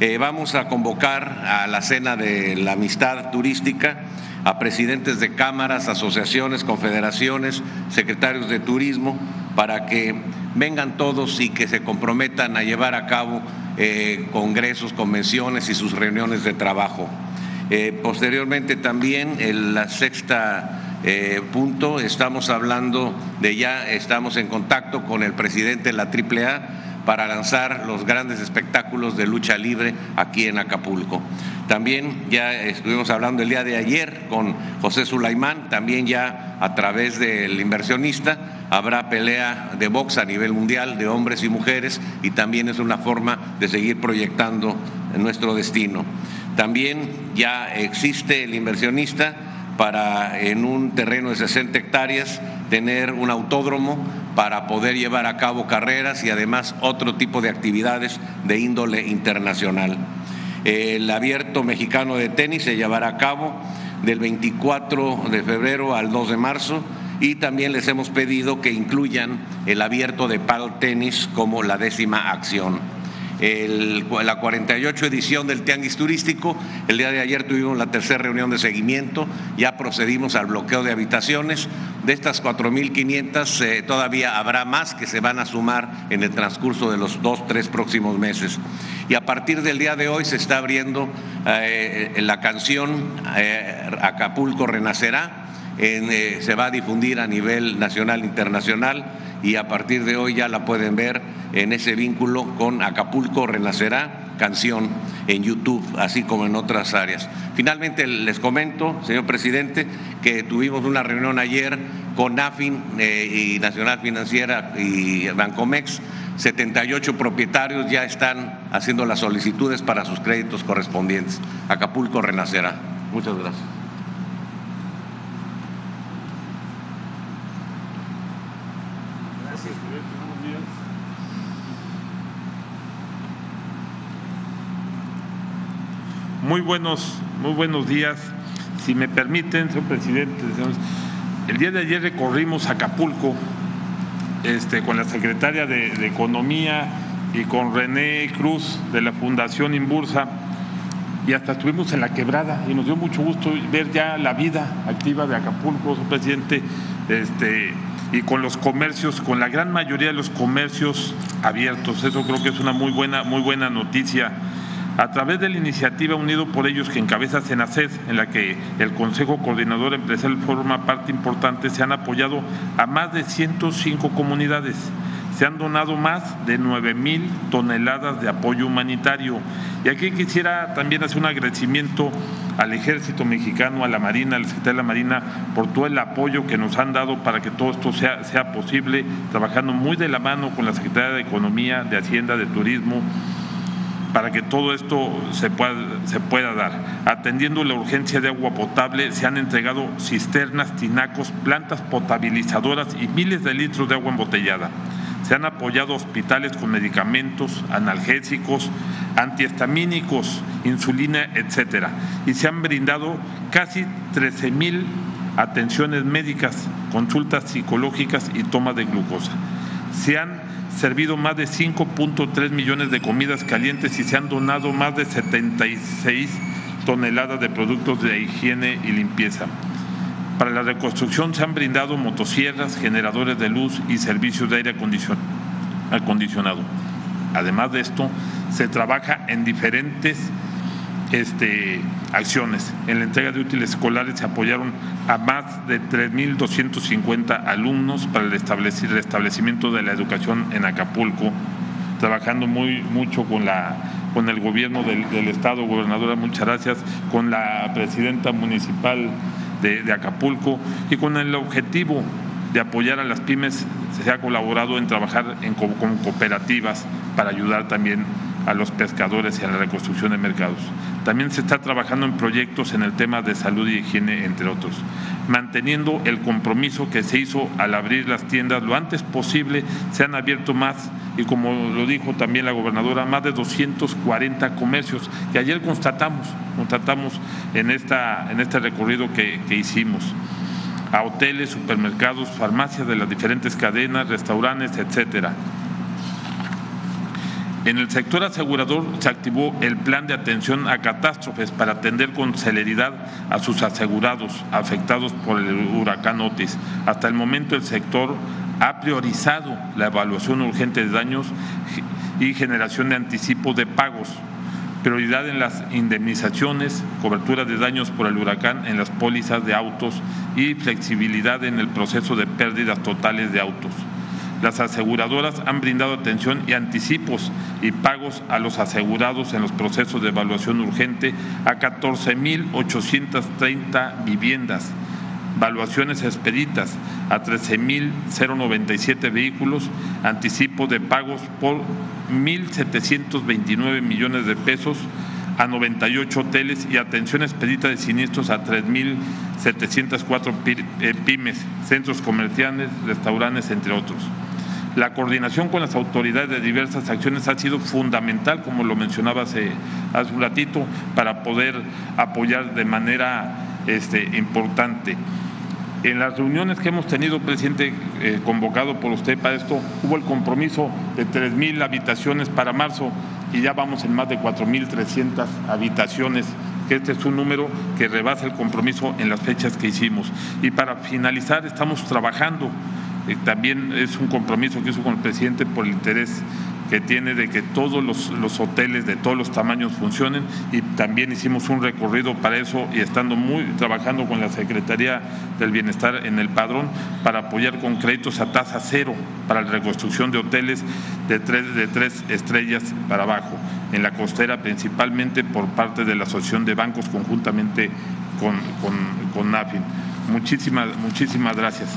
Eh, vamos a convocar a la cena de la amistad turística a presidentes de cámaras, asociaciones, confederaciones, secretarios de turismo, para que vengan todos y que se comprometan a llevar a cabo eh, congresos, convenciones y sus reuniones de trabajo. Eh, posteriormente también en la sexta punto estamos hablando de ya, estamos en contacto con el presidente de la AAA para lanzar los grandes espectáculos de lucha libre aquí en Acapulco. También ya estuvimos hablando el día de ayer con José Sulaimán, también ya a través del inversionista habrá pelea de box a nivel mundial de hombres y mujeres y también es una forma de seguir proyectando nuestro destino. También ya existe el inversionista para en un terreno de 60 hectáreas tener un autódromo para poder llevar a cabo carreras y además otro tipo de actividades de índole internacional. El abierto mexicano de tenis se llevará a cabo del 24 de febrero al 2 de marzo y también les hemos pedido que incluyan el abierto de pal tenis como la décima acción la 48 edición del Tianguis Turístico. El día de ayer tuvimos la tercera reunión de seguimiento, ya procedimos al bloqueo de habitaciones. De estas 4.500 eh, todavía habrá más que se van a sumar en el transcurso de los dos, tres próximos meses. Y a partir del día de hoy se está abriendo eh, la canción eh, Acapulco Renacerá. Se va a difundir a nivel nacional internacional y a partir de hoy ya la pueden ver en ese vínculo con Acapulco Renacerá canción en YouTube, así como en otras áreas. Finalmente les comento, señor presidente, que tuvimos una reunión ayer con AFIN eh, y Nacional Financiera y Bancomex. 78 propietarios ya están haciendo las solicitudes para sus créditos correspondientes. Acapulco renacerá. Muchas gracias. Muy buenos, muy buenos días. Si me permiten, señor presidente, el día de ayer recorrimos Acapulco este, con la secretaria de, Economía y con René Cruz de la Fundación Imbursa y hasta estuvimos en la quebrada y nos dio mucho gusto ver ya la vida activa de Acapulco, señor presidente, este, y con los comercios, con la gran mayoría de los comercios abiertos. Eso creo que es una muy buena, muy buena noticia a través de la iniciativa Unido por Ellos que encabeza Senaced, en la que el Consejo Coordinador Empresarial forma parte importante, se han apoyado a más de 105 comunidades. Se han donado más de 9 mil toneladas de apoyo humanitario. Y aquí quisiera también hacer un agradecimiento al Ejército Mexicano, a la Marina, al Secretario de la Marina, por todo el apoyo que nos han dado para que todo esto sea, sea posible, trabajando muy de la mano con la Secretaría de Economía, de Hacienda, de Turismo, para que todo esto se pueda, se pueda dar. Atendiendo la urgencia de agua potable, se han entregado cisternas, tinacos, plantas potabilizadoras y miles de litros de agua embotellada. Se han apoyado hospitales con medicamentos, analgésicos, antihistamínicos, insulina, etcétera. Y se han brindado casi 13 mil atenciones médicas, consultas psicológicas y toma de glucosa. Se han servido más de 5.3 millones de comidas calientes y se han donado más de 76 toneladas de productos de higiene y limpieza. Para la reconstrucción se han brindado motosierras, generadores de luz y servicios de aire acondicionado. Además de esto, se trabaja en diferentes este, acciones. En la entrega de útiles escolares se apoyaron a más de 3.250 alumnos para el restablecimiento de la educación en Acapulco, trabajando muy mucho con la con el gobierno del, estado, gobernadora, muchas gracias, con la presidenta municipal de, Acapulco y con el objetivo de apoyar a las pymes se ha colaborado en trabajar en, con cooperativas para ayudar también a los pescadores y a la reconstrucción de mercados. También se está trabajando en proyectos en el tema de salud y higiene, entre otros, manteniendo el compromiso que se hizo al abrir las tiendas lo antes posible. Se han abierto más y como lo dijo también la gobernadora, más de 240 comercios que ayer constatamos, constatamos en, esta, en este recorrido que, que hicimos a hoteles, supermercados, farmacias de las diferentes cadenas, restaurantes, etcétera. En el sector asegurador se activó el plan de atención a catástrofes para atender con celeridad a sus asegurados afectados por el huracán Otis. Hasta el momento el sector ha priorizado la evaluación urgente de daños y generación de anticipo de pagos prioridad en las indemnizaciones, cobertura de daños por el huracán en las pólizas de autos y flexibilidad en el proceso de pérdidas totales de autos. Las aseguradoras han brindado atención y anticipos y pagos a los asegurados en los procesos de evaluación urgente a 14.830 viviendas, valuaciones expeditas a 13.097 vehículos, anticipo de pagos por 1.729 millones de pesos a 98 hoteles y atención expedita de siniestros a 3.704 eh, pymes, centros comerciales, restaurantes, entre otros. La coordinación con las autoridades de diversas acciones ha sido fundamental, como lo mencionaba hace, un ratito, para poder apoyar de manera este, importante. En las reuniones que hemos tenido, presidente, eh, convocado por usted para esto, hubo el compromiso de 3.000 habitaciones para marzo y ya vamos en más de 4.300 habitaciones que este es un número que rebasa el compromiso en las fechas que hicimos. Y para finalizar, estamos trabajando también es un compromiso que hizo con el presidente por el interés que tiene de que todos los, hoteles de todos los tamaños funcionen y también hicimos un recorrido para eso y estando muy trabajando con la Secretaría del Bienestar en el padrón para apoyar con créditos a tasa cero para la reconstrucción de hoteles de tres, de tres estrellas para abajo en la costera principalmente por parte de la Asociación de Bancos conjuntamente con, con, con NAFIN. Muchísimas, muchísimas gracias.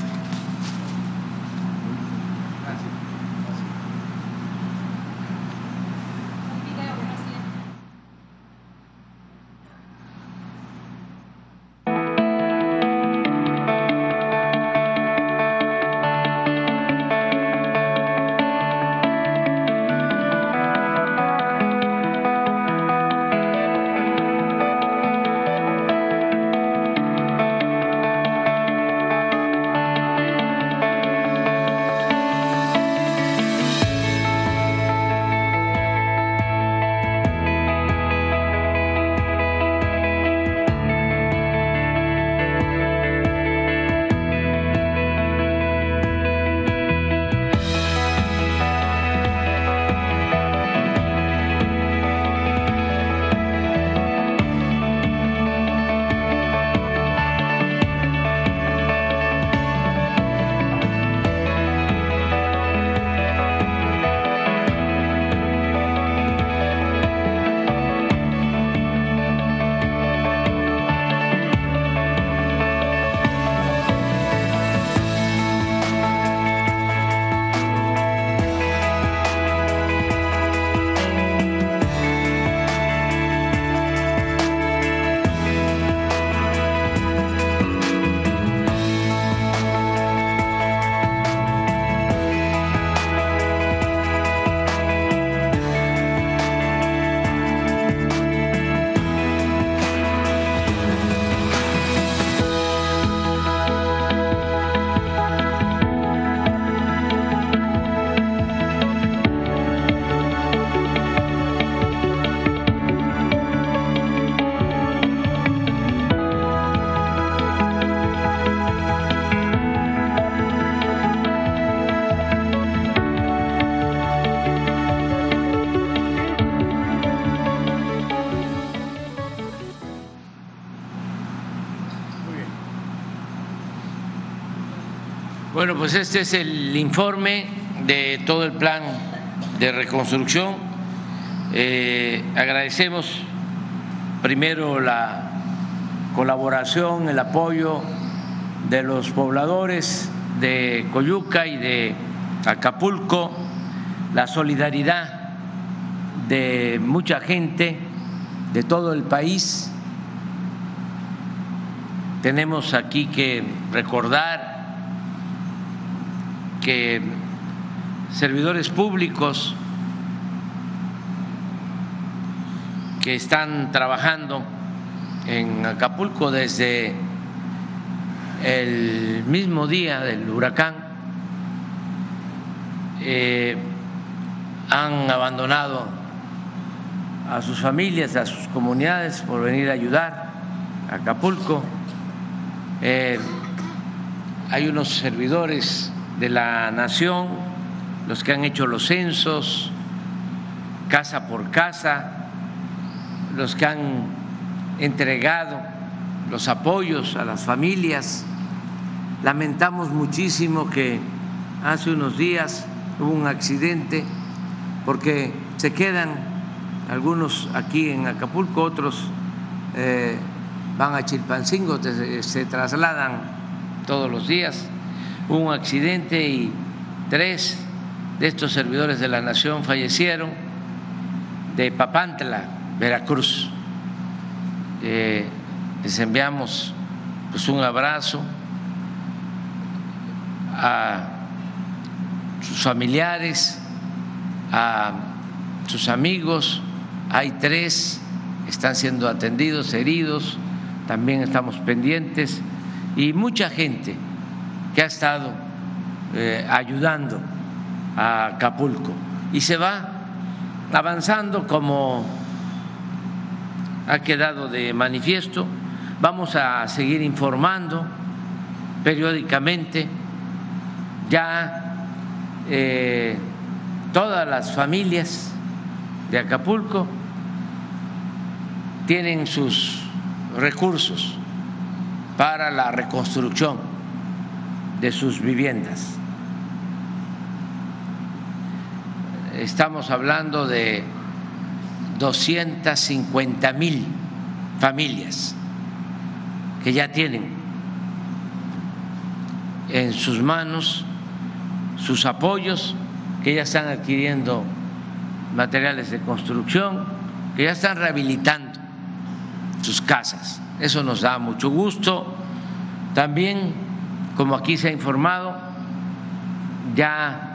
Bueno, pues este es el informe de todo el plan de reconstrucción. Eh, agradecemos primero la colaboración, el apoyo de los pobladores de Coyuca y de Acapulco, la solidaridad de mucha gente de todo el país. Tenemos aquí que recordar que servidores públicos que están trabajando en Acapulco desde el mismo día del huracán eh, han abandonado a sus familias, a sus comunidades por venir a ayudar a Acapulco. Eh, hay unos servidores de la nación, los que han hecho los censos, casa por casa, los que han entregado los apoyos a las familias. Lamentamos muchísimo que hace unos días hubo un accidente porque se quedan algunos aquí en Acapulco, otros eh, van a Chilpancingo, se trasladan todos los días. Un accidente y tres de estos servidores de la nación fallecieron de Papantla, Veracruz. Eh, les enviamos pues, un abrazo a sus familiares, a sus amigos. Hay tres, están siendo atendidos, heridos, también estamos pendientes y mucha gente que ha estado eh, ayudando a Acapulco. Y se va avanzando como ha quedado de manifiesto. Vamos a seguir informando periódicamente. Ya eh, todas las familias de Acapulco tienen sus recursos para la reconstrucción de sus viviendas. Estamos hablando de 250 mil familias que ya tienen en sus manos sus apoyos, que ya están adquiriendo materiales de construcción, que ya están rehabilitando sus casas. Eso nos da mucho gusto. También, como aquí se ha informado, ya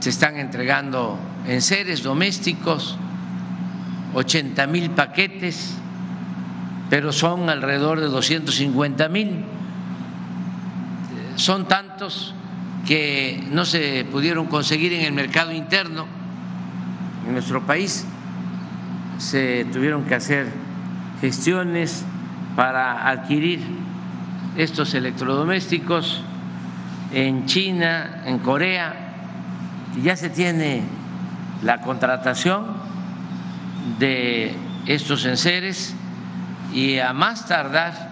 se están entregando en seres domésticos 80 mil paquetes, pero son alrededor de 250 mil. Son tantos que no se pudieron conseguir en el mercado interno en nuestro país. Se tuvieron que hacer gestiones para adquirir estos electrodomésticos en China, en Corea, ya se tiene la contratación de estos enseres y a más tardar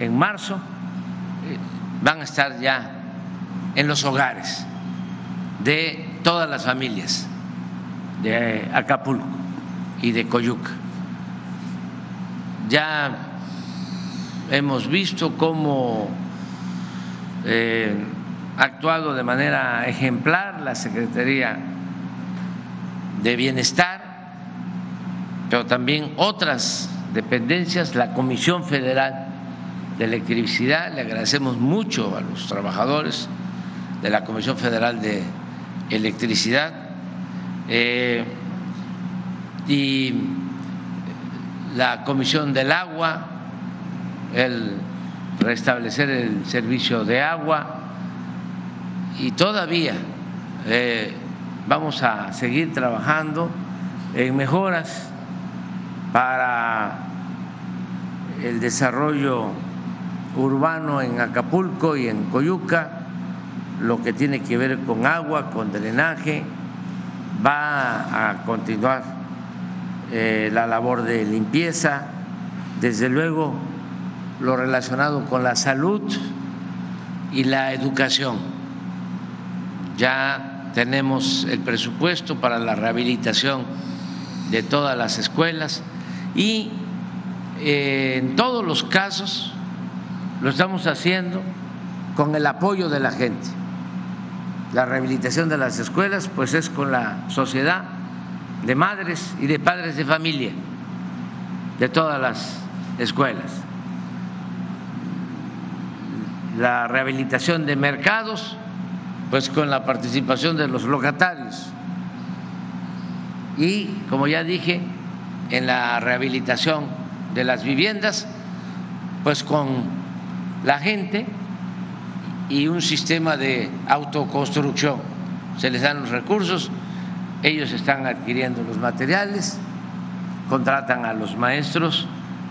en marzo eh, van a estar ya en los hogares de todas las familias de Acapulco y de Coyuca. Ya hemos visto cómo eh, ha actuado de manera ejemplar la Secretaría de Bienestar, pero también otras dependencias, la Comisión Federal de Electricidad, le agradecemos mucho a los trabajadores de la Comisión Federal de Electricidad. Eh, y la Comisión del Agua, el restablecer el servicio de agua. Y todavía eh, vamos a seguir trabajando en mejoras para el desarrollo urbano en Acapulco y en Coyuca, lo que tiene que ver con agua, con drenaje, va a continuar eh, la labor de limpieza, desde luego lo relacionado con la salud y la educación. Ya tenemos el presupuesto para la rehabilitación de todas las escuelas y eh, en todos los casos lo estamos haciendo con el apoyo de la gente. La rehabilitación de las escuelas pues es con la sociedad de madres y de padres de familia de todas las escuelas. La rehabilitación de mercados pues con la participación de los locatarios. Y como ya dije, en la rehabilitación de las viviendas, pues con la gente y un sistema de autoconstrucción. Se les dan los recursos, ellos están adquiriendo los materiales, contratan a los maestros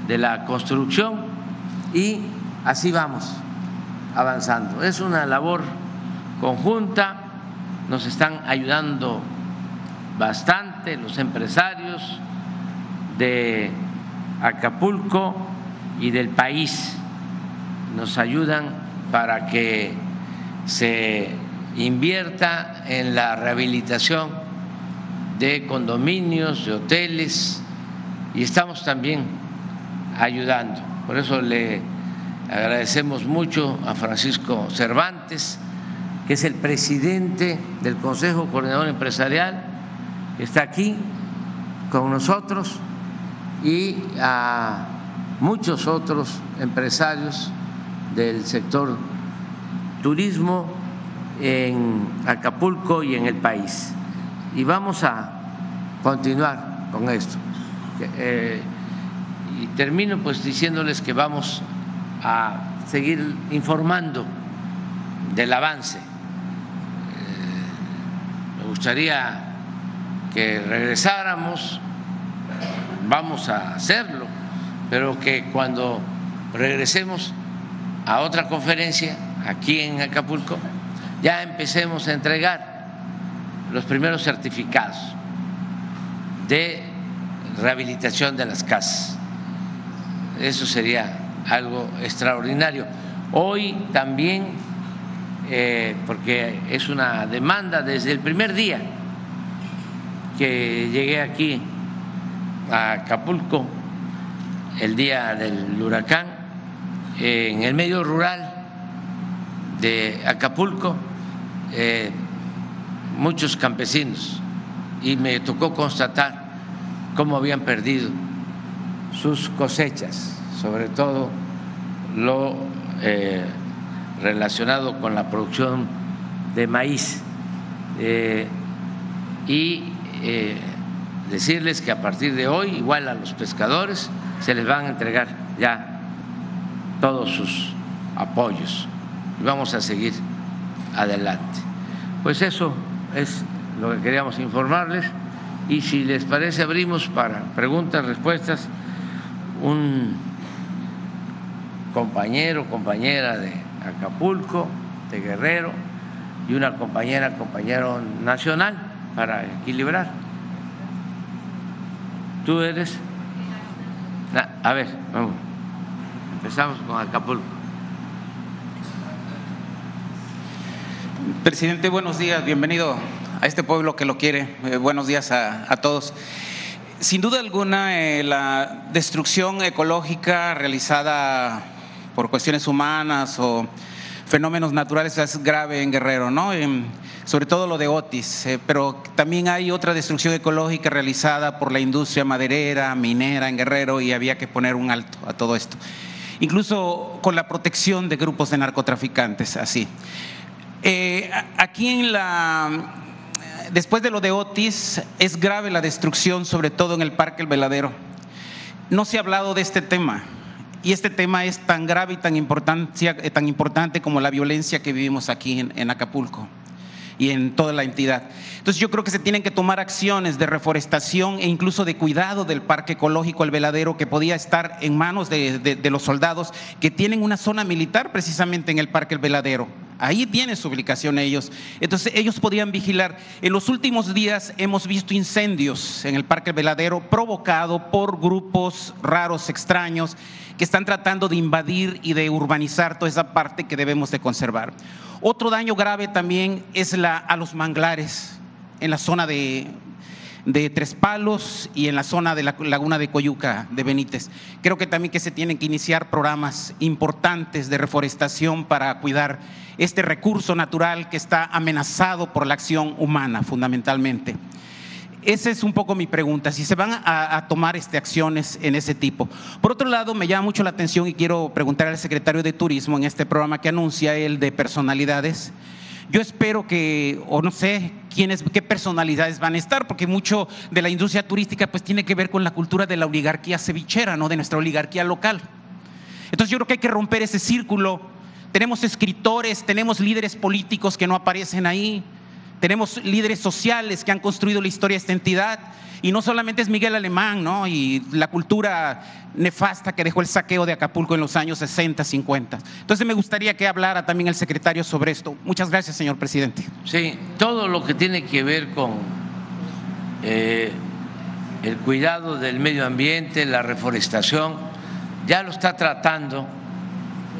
de la construcción y así vamos avanzando. Es una labor conjunta, nos están ayudando bastante los empresarios, de Acapulco y del país nos ayudan para que se invierta en la rehabilitación de condominios, de hoteles, y estamos también ayudando. Por eso le agradecemos mucho a Francisco Cervantes, que es el presidente del Consejo Coordinador Empresarial, que está aquí con nosotros, y a muchos otros empresarios del sector turismo en Acapulco y en el país. Y vamos a continuar con esto. Eh, y termino pues diciéndoles que vamos a seguir informando del avance. Eh, me gustaría que regresáramos, vamos a hacerlo, pero que cuando regresemos a otra conferencia aquí en Acapulco, ya empecemos a entregar los primeros certificados de rehabilitación de las casas. Eso sería algo extraordinario. Hoy también, eh, porque es una demanda desde el primer día que llegué aquí a Acapulco, el día del huracán, en el medio rural de Acapulco, eh, muchos campesinos, y me tocó constatar cómo habían perdido sus cosechas, sobre todo lo eh, relacionado con la producción de maíz. Eh, y decirles que a partir de hoy, igual a los pescadores, se les van a entregar ya todos sus apoyos y vamos a seguir adelante. Pues eso es lo que queríamos informarles y si les parece abrimos para preguntas, respuestas. Un compañero, compañera de Acapulco, de Guerrero y una compañera, compañero nacional para equilibrar. ¿Tú eres? A ver, vamos. Empezamos con Acapulco. Presidente, buenos días, bienvenido a este pueblo que lo quiere. Eh, buenos días a, todos. Sin duda alguna, eh, la destrucción ecológica realizada por cuestiones humanas o fenómenos naturales es grave en Guerrero, ¿no? sobre todo lo de Otis, eh, pero también hay otra destrucción ecológica realizada por la industria maderera, minera en Guerrero y había que poner un alto a todo esto incluso con la protección de grupos de narcotraficantes, así. Eh, aquí en la, después de lo de Otis, es grave la destrucción, sobre todo en el Parque El Veladero. No se ha hablado de este tema. Y este tema es tan grave y tan, tan importante como la violencia que vivimos aquí en Acapulco y en toda la entidad. Entonces yo creo que se tienen que tomar acciones de reforestación e incluso de cuidado del parque ecológico El Veladero que podía estar en manos de, los soldados que tienen una zona militar precisamente en el parque El Veladero. Ahí tiene su ubicación ellos. Entonces ellos podían vigilar. En los últimos días hemos visto incendios en el Parque El Veladero provocado por grupos raros, extraños, que están tratando de invadir y de urbanizar toda esa parte que debemos de conservar. Otro daño grave también es la, a los manglares en la zona de, de Tres Palos y en la zona de la laguna de Coyuca de Benítez. Creo que también que se tienen que iniciar programas importantes de reforestación para cuidar este recurso natural que está amenazado por la acción humana fundamentalmente. Esa es un poco mi pregunta, si se van a, tomar este, acciones en ese tipo. Por otro lado, me llama mucho la atención y quiero preguntar al secretario de Turismo en este programa que anuncia el de personalidades. Yo espero que, o no sé quiénes, qué personalidades van a estar, porque mucho de la industria turística pues tiene que ver con la cultura de la oligarquía cevichera, ¿no? De nuestra oligarquía local. Entonces yo creo que hay que romper ese círculo. Tenemos escritores, tenemos líderes políticos que no aparecen ahí tenemos líderes sociales que han construido la historia de esta entidad. Y no solamente es Miguel Alemán, ¿no? Y la cultura nefasta que dejó el saqueo de Acapulco en los años 60, 50. Entonces me gustaría que hablara también el secretario sobre esto. Muchas gracias, señor presidente. Sí, todo lo que tiene que ver con eh, el cuidado del medio ambiente, la reforestación, ya lo está tratando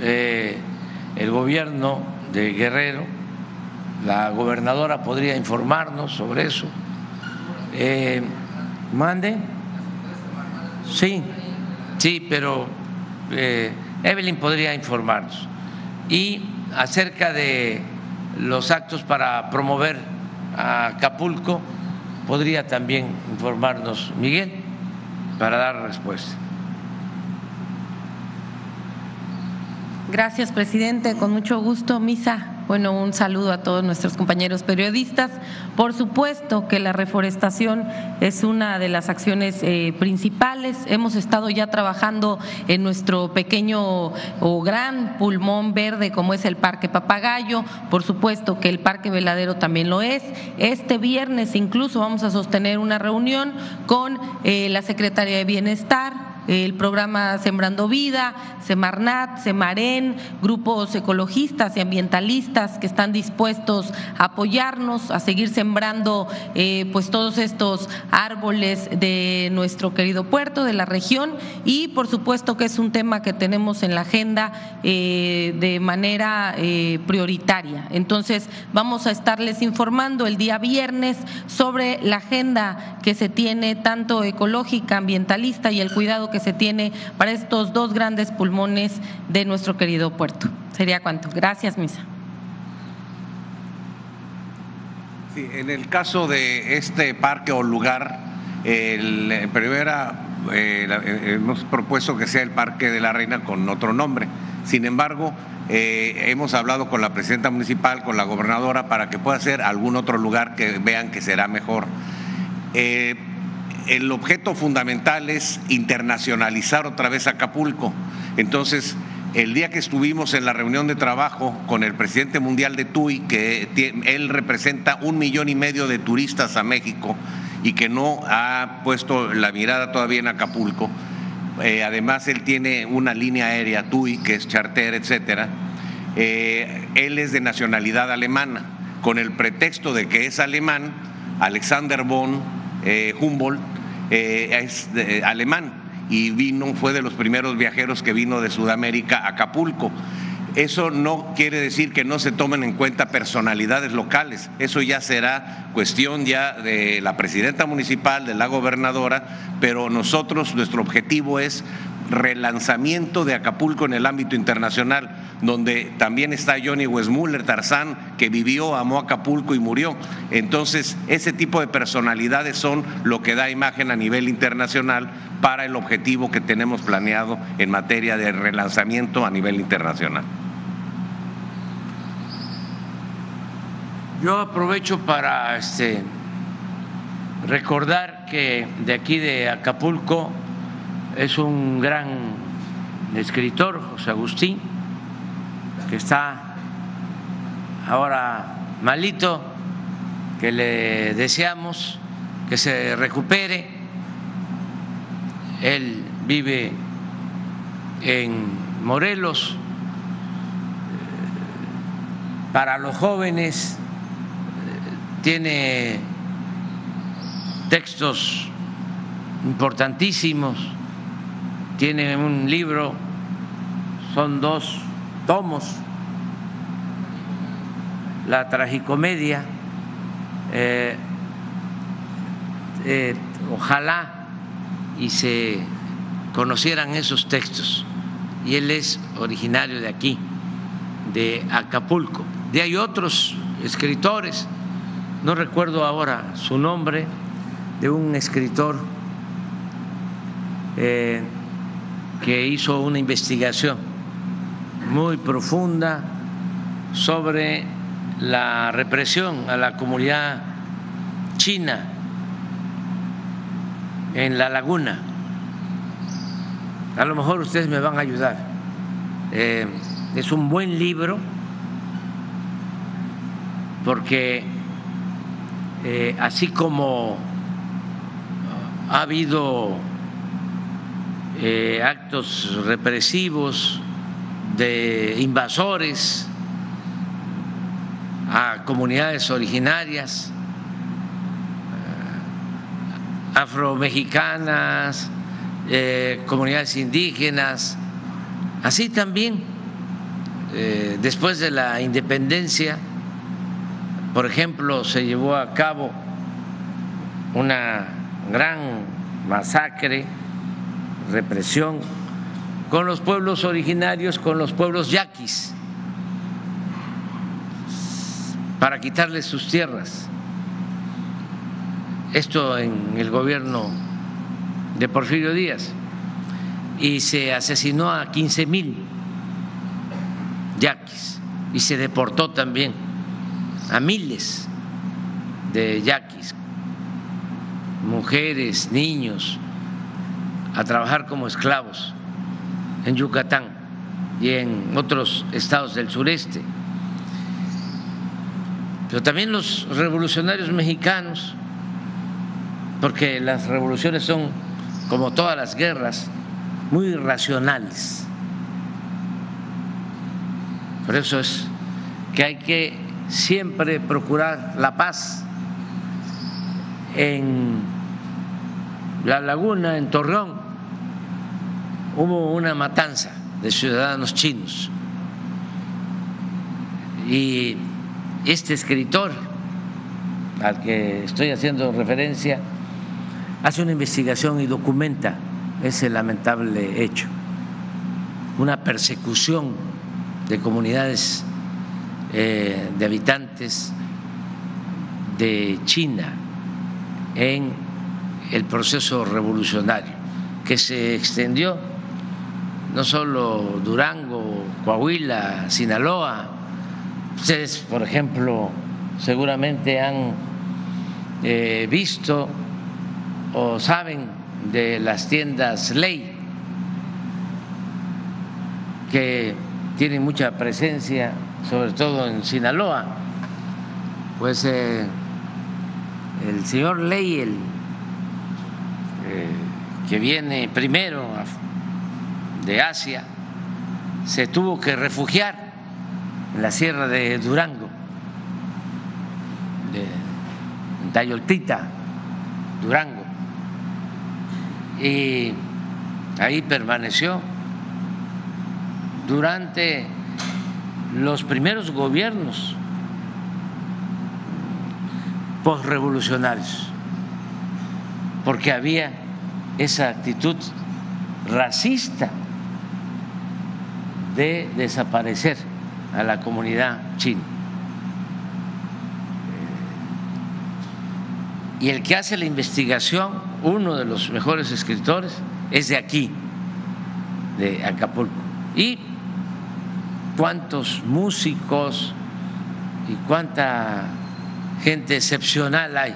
eh, el gobierno de Guerrero, la gobernadora podría informarnos sobre eso. Eh, mande. Sí, sí, pero eh, Evelyn podría informarnos. Y acerca de los actos para promover a Acapulco, podría también informarnos Miguel para dar respuesta. Gracias, presidente. Con mucho gusto, Misa. Bueno, un saludo a todos nuestros compañeros periodistas. Por supuesto que la reforestación es una de las acciones eh, principales. Hemos estado ya trabajando en nuestro pequeño o gran pulmón verde como es el Parque Papagayo. Por supuesto que el Parque Veladero también lo es. Este viernes incluso vamos a sostener una reunión con eh, la Secretaría de Bienestar el programa Sembrando Vida, Semarnat, Semaren, grupos ecologistas y ambientalistas que están dispuestos a apoyarnos, a seguir sembrando eh, pues todos estos árboles de nuestro querido puerto, de la región y por supuesto que es un tema que tenemos en la agenda eh, de manera eh, prioritaria. Entonces vamos a estarles informando el día viernes sobre la agenda que se tiene tanto ecológica, ambientalista y el cuidado que que se tiene para estos dos grandes pulmones de nuestro querido puerto. Sería cuanto. Gracias, Misa. En el caso de este parque o lugar, el, primera eh, eh, hemos propuesto que sea el Parque de la Reina con otro nombre. Sin embargo, eh, hemos hablado con la presidenta municipal, con la gobernadora, para que pueda ser algún otro lugar que vean que será mejor el objeto fundamental es internacionalizar otra vez Acapulco. Entonces, el día que estuvimos en la reunión de trabajo con el presidente mundial de TUI, que él representa un millón y medio de turistas a México y que no ha puesto la mirada todavía en Acapulco, eh, además él tiene una línea aérea TUI, que es charter, etcétera, eh, él es de nacionalidad alemana, con el pretexto de que es alemán, Alexander von eh, Humboldt eh, es alemán y vino, fue de los primeros viajeros que vino de Sudamérica a Acapulco. Eso no quiere decir que no se tomen en cuenta personalidades locales. Eso ya será cuestión ya de la presidenta municipal, de la gobernadora, pero nosotros, nuestro objetivo es relanzamiento de Acapulco en el ámbito internacional donde también está Johnny Westmuller, Tarzán, que vivió, amó Acapulco y murió. Entonces, ese tipo de personalidades son lo que da imagen a nivel internacional para el objetivo que tenemos planeado en materia de relanzamiento a nivel internacional. Yo aprovecho para este, recordar que de aquí de Acapulco es un gran escritor, José Agustín, que está ahora malito, que le deseamos que se recupere. Él vive en Morelos. Para los jóvenes tiene textos importantísimos, tiene un libro, son dos tomos, la tragicomedia, eh, eh, ojalá y se conocieran esos textos. Y él es originario de aquí, de Acapulco. De hay otros escritores, no recuerdo ahora su nombre, de un escritor eh, que hizo una investigación muy profunda sobre la represión a la comunidad china en la laguna. A lo mejor ustedes me van a ayudar. Eh, es un buen libro porque eh, así como ha habido eh, actos represivos de invasores a comunidades originarias, afromexicanas, eh, comunidades indígenas, así también eh, después de la independencia, por ejemplo, se llevó a cabo una gran masacre, represión con los pueblos originarios, con los pueblos yaquis, para quitarles sus tierras. Esto en el gobierno de Porfirio Díaz. Y se asesinó a 15 mil yaquis y se deportó también a miles de yaquis, mujeres, niños, a trabajar como esclavos en Yucatán y en otros estados del sureste. Pero también los revolucionarios mexicanos, porque las revoluciones son, como todas las guerras, muy racionales. Por eso es que hay que siempre procurar la paz en la laguna, en Torreón, hubo una matanza de ciudadanos chinos. Y este escritor al que estoy haciendo referencia hace una investigación y documenta ese lamentable hecho, una persecución de comunidades eh, de habitantes de China en el proceso revolucionario que se extendió no solo Durango, Coahuila, Sinaloa. Ustedes, por ejemplo, seguramente han eh, visto o saben de las tiendas Ley, que tienen mucha presencia, sobre todo en Sinaloa. Pues eh, el señor Ley, el eh, que viene primero a de Asia, se tuvo que refugiar en la sierra de Durango, de Tayoltita, Durango, y ahí permaneció durante los primeros gobiernos postrevolucionarios, porque había esa actitud racista de desaparecer a la comunidad china. Y el que hace la investigación, uno de los mejores escritores, es de aquí, de Acapulco. Y cuántos músicos y cuánta gente excepcional hay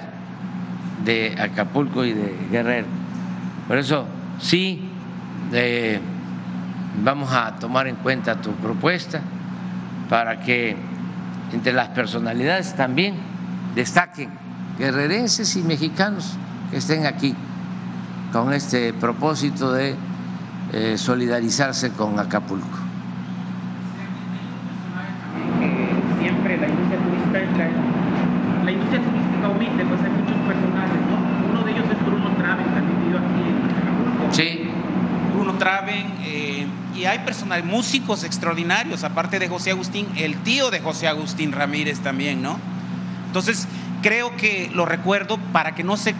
de Acapulco y de Guerrero. Por eso, sí, de Vamos a tomar en cuenta tu propuesta para que entre las personalidades también destaquen guerrerenses y mexicanos que estén aquí con este propósito de eh, solidarizarse con Acapulco. Siempre la industria turística, la, industria turística omite, pues hay muchos personajes, ¿no? Uno de ellos es Bruno Traven, también vivió aquí en Acapulco. Sí. Bruno Traven, eh, y hay músicos extraordinarios, aparte de José Agustín, el tío de José Agustín Ramírez también, ¿no? Entonces, creo que lo recuerdo para que no se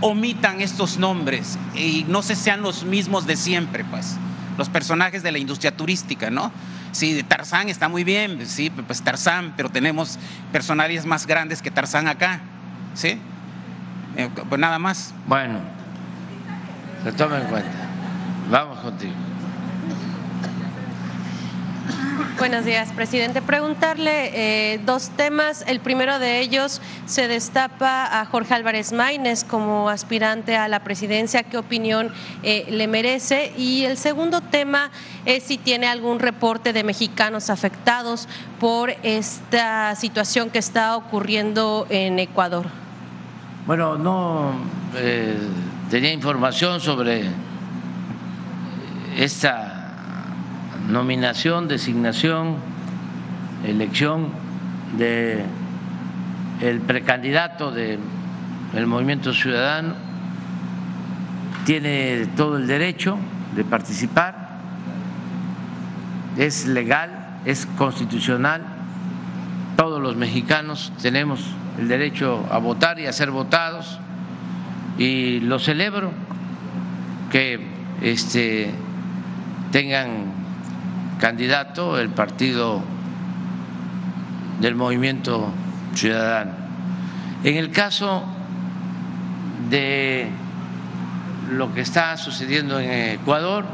omitan estos nombres y no se sean los mismos de siempre, pues, los personajes de la industria turística, ¿no? Sí, Tarzán está muy bien, sí, pues Tarzán, pero tenemos personajes más grandes que Tarzán acá, ¿sí? Eh, pues nada más. Bueno, se toma en cuenta. Vamos contigo. Buenos días, presidente. Preguntarle eh, dos temas. El primero de ellos se destapa a Jorge Álvarez Maínez como aspirante a la presidencia. ¿Qué opinión eh, le merece? Y el segundo tema es si tiene algún reporte de mexicanos afectados por esta situación que está ocurriendo en Ecuador. Bueno, no eh, tenía información sobre esta nominación, designación, elección de el precandidato del Movimiento Ciudadano. Tiene todo el derecho de participar, es legal, es constitucional, todos los mexicanos tenemos el derecho a votar y a ser votados. Y lo celebro que este tengan candidato el partido del movimiento ciudadano. En el caso de lo que está sucediendo en Ecuador,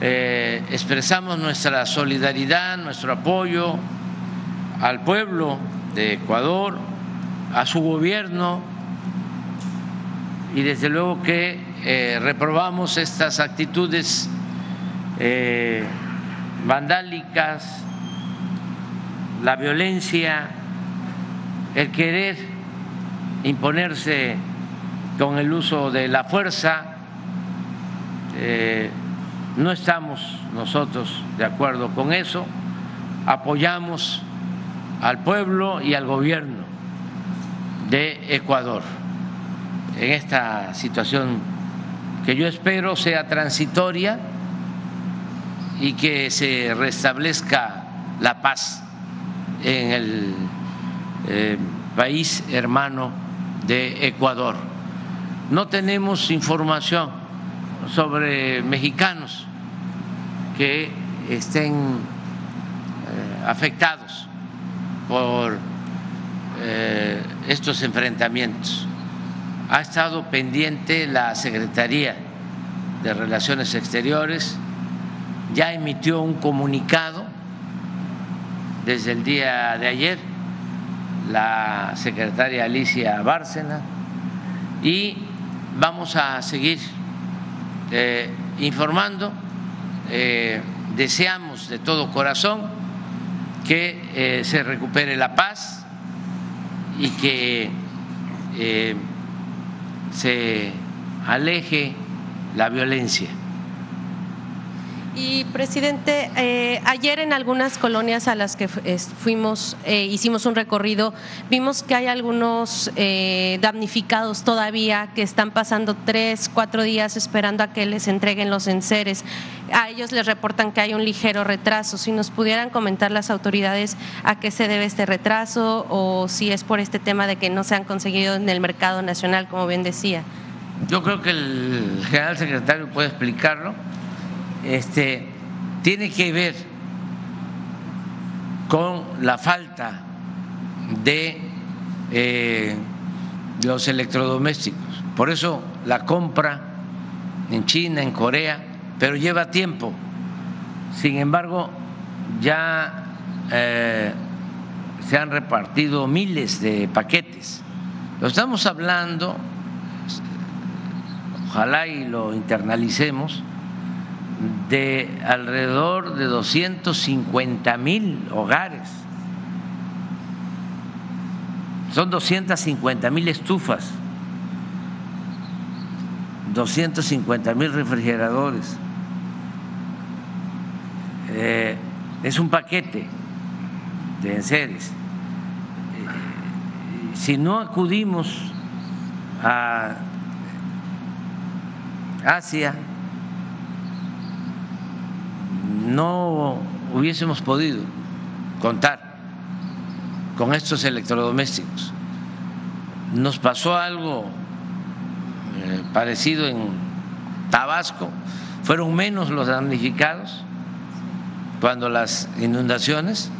eh, expresamos nuestra solidaridad, nuestro apoyo al pueblo de Ecuador, a su gobierno y desde luego que eh, reprobamos estas actitudes eh, vandálicas, la violencia, el querer imponerse con el uso de la fuerza. Eh, no estamos nosotros de acuerdo con eso, apoyamos al pueblo y al gobierno de Ecuador en esta situación que yo espero sea transitoria y que se restablezca la paz en el eh, país hermano de Ecuador. No tenemos información sobre mexicanos que estén eh, afectados por eh, estos enfrentamientos. Ha estado pendiente la Secretaría de Relaciones Exteriores, ya emitió un comunicado desde el día de ayer la secretaria Alicia Bárcena y vamos a seguir eh, informando. Eh, deseamos de todo corazón que eh, se recupere la paz y que se aleje la violencia. Y presidente, eh, ayer en algunas colonias a las que fuimos, eh, hicimos un recorrido, vimos que hay algunos eh, damnificados todavía que están pasando tres, cuatro días esperando a que les entreguen los enseres. A ellos les reportan que hay un ligero retraso. Si nos pudieran comentar las autoridades a qué se debe este retraso o si es por este tema de que no se han conseguido en el mercado nacional, como bien decía. Yo creo que el general secretario puede explicarlo este, tiene que ver con la falta de eh, los electrodomésticos. Por eso la compra en China, en Corea, pero lleva tiempo. Sin embargo, ya eh, se han repartido miles de paquetes. Lo estamos hablando, ojalá y lo internalicemos, de alrededor de 250 mil hogares. Son 250 mil estufas, 250 mil refrigeradores. Eh, es un paquete de enseres. Eh, si no acudimos a Asia, no hubiésemos podido contar con estos electrodomésticos. Nos pasó algo eh, parecido en Tabasco, fueron menos los damnificados cuando las inundaciones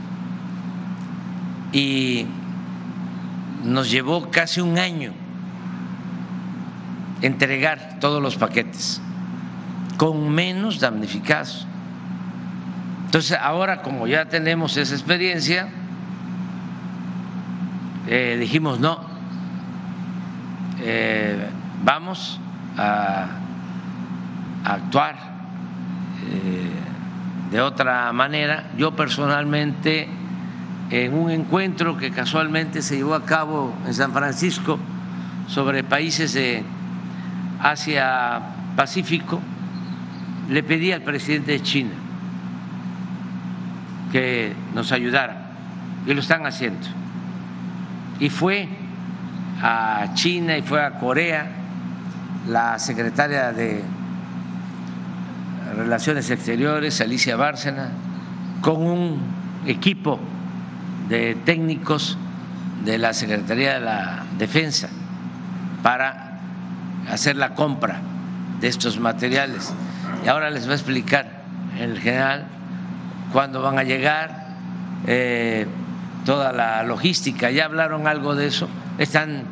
y nos llevó casi un año entregar todos los paquetes con menos damnificados. Entonces, ahora como ya tenemos esa experiencia, eh, dijimos no, eh, vamos a, actuar eh, de otra manera. Yo personalmente, en un encuentro que casualmente se llevó a cabo en San Francisco sobre países de Asia Pacífico, le pedí al presidente de China que nos ayudaran y lo están haciendo. Y fue a China y fue a Corea la secretaria de Relaciones Exteriores, Alicia Bárcena, con un equipo de técnicos de la Secretaría de la Defensa para hacer la compra de estos materiales. Y ahora les va a explicar el general cuándo van a llegar, eh, toda la logística. Ya hablaron algo de eso. Están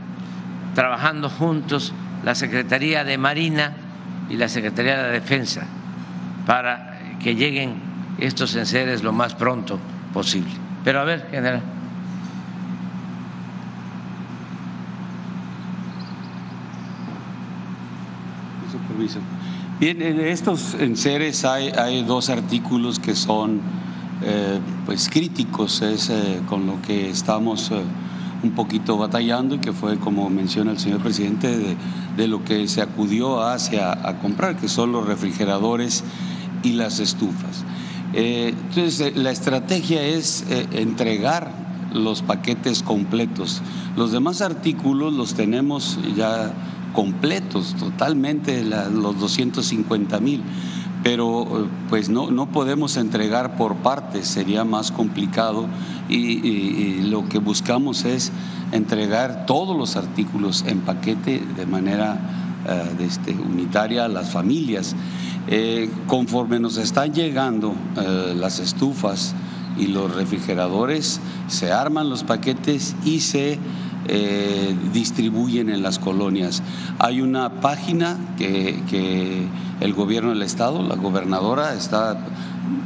trabajando juntos la Secretaría de Marina y la Secretaría de Defensa para que lleguen estos enseres lo más pronto posible. Pero a ver, general. Bien, en estos enseres hay, dos artículos que son eh, pues críticos, es eh, con lo que estamos eh, un poquito batallando y que fue, como menciona el señor presidente, de, lo que se acudió hacia a comprar, que son los refrigeradores y las estufas. entonces, la estrategia es entregar los paquetes completos. Los demás artículos los tenemos ya completos, totalmente los 250 mil, pero pues no, no podemos entregar por partes, sería más complicado y, lo que buscamos es entregar todos los artículos en paquete de manera uh, este, unitaria a las familias. Eh, conforme nos están llegando eh, las estufas y los refrigeradores, se arman los paquetes y se eh, distribuyen en las colonias. Hay una página que, el gobierno del estado, la gobernadora, está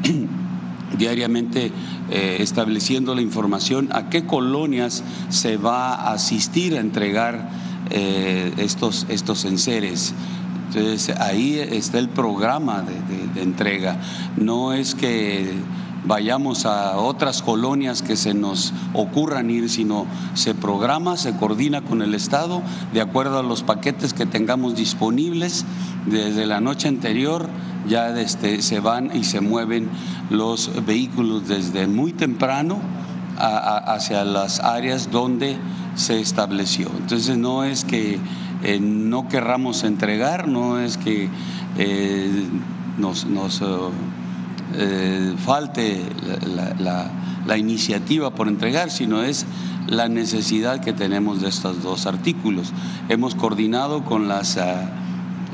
(clears throat) diariamente eh, estableciendo la información a qué colonias se va a asistir a entregar eh, estos, estos enseres. Entonces ahí está el programa de entrega. No es que vayamos a otras colonias que se nos ocurran ir, sino se programa, se coordina con el Estado de acuerdo a los paquetes que tengamos disponibles. Desde la noche anterior ya este, se van y se mueven los vehículos desde muy temprano hacia las áreas donde se estableció. Entonces no es que eh, no querramos entregar, no es que eh, nos... nos eh, falte la, iniciativa por entregar, sino es la necesidad que tenemos de estos dos artículos. Hemos coordinado con las ah,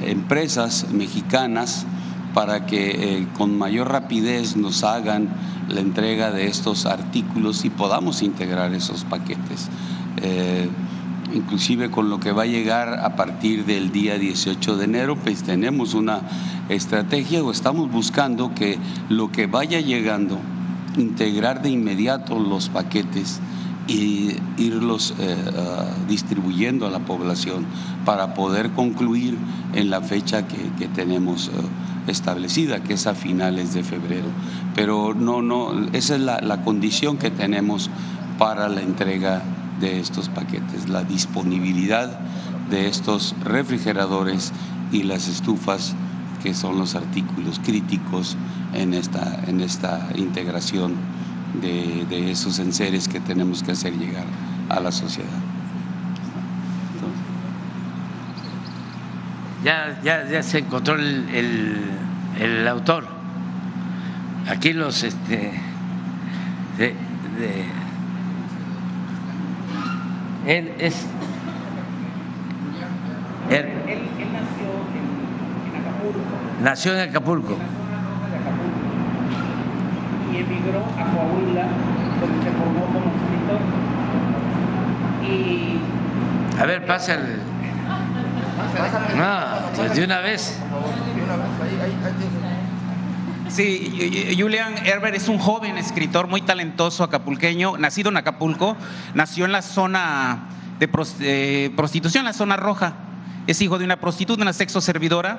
empresas mexicanas para que eh, con mayor rapidez nos hagan la entrega de estos artículos y podamos integrar esos paquetes. Eh, inclusive con lo que va a llegar a partir del día 18 de enero, pues tenemos una estrategia o estamos buscando que lo que vaya llegando, integrar de inmediato los paquetes y irlos eh, ah, distribuyendo a la población para poder concluir en la fecha que, tenemos eh, establecida, que es a finales de febrero. Pero no, no, esa es la, la condición que tenemos para la entrega de estos paquetes, la disponibilidad de estos refrigeradores y las estufas que son los artículos críticos en esta, en esta integración de, esos enseres que tenemos que hacer llegar a la sociedad. ya, ya, se encontró el, el, autor. Aquí los este, de él es. Él, nació en, Acapulco. Nació en Acapulco. Y emigró a Coahuila, donde se formó como escritor. Y. A ver, pasa el. No, pues de una vez. Sí, Julian Herbert es un joven escritor muy talentoso acapulqueño, nacido en Acapulco, nació en la zona de prostitución, la zona roja. Es hijo de una prostituta, una sexo servidora,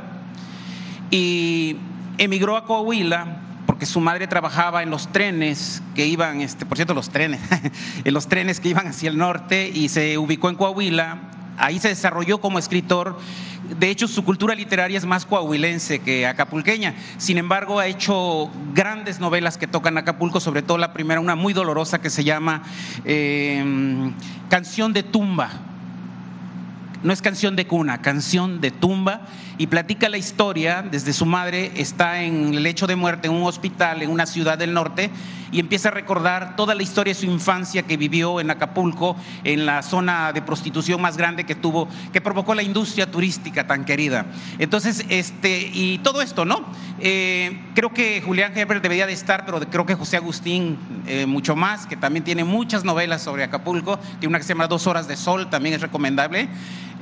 y emigró a Coahuila porque su madre trabajaba en los trenes que iban, este, por cierto, los trenes, (laughs) en los trenes que iban hacia el norte y se ubicó en Coahuila. Ahí se desarrolló como escritor de hecho, su cultura literaria es más coahuilense que acapulqueña. Sin embargo, ha hecho grandes novelas que tocan Acapulco, sobre todo la primera, una muy dolorosa que se llama em, Canción de Tumba. No es canción de cuna, canción de tumba y platica la historia desde su madre, está en el lecho de muerte en un hospital en una ciudad del norte y empieza a recordar toda la historia de su infancia que vivió en Acapulco, en la zona de prostitución más grande que tuvo, que provocó la industria turística tan querida. Entonces, este, y todo esto, ¿no? Eh, creo que Julián Heber debería de estar, pero creo que José Agustín eh, mucho más, que también tiene muchas novelas sobre Acapulco, tiene una que se llama Dos Horas de Sol, también es recomendable,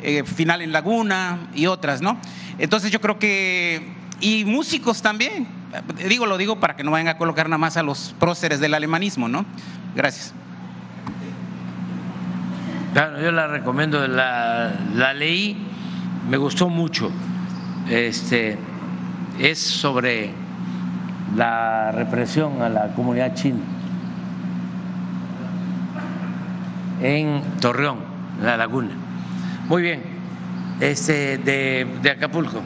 eh, Final en Laguna y otras, ¿no? Entonces yo creo que, y músicos también, digo, lo digo para que no vayan a colocar nada más a los próceres del alemanismo, ¿no? Gracias. Claro, yo la recomiendo, la, la leí, me gustó mucho. Este, es sobre la represión a la comunidad china en Torreón, la laguna. Muy bien, este, de, de Acapulco.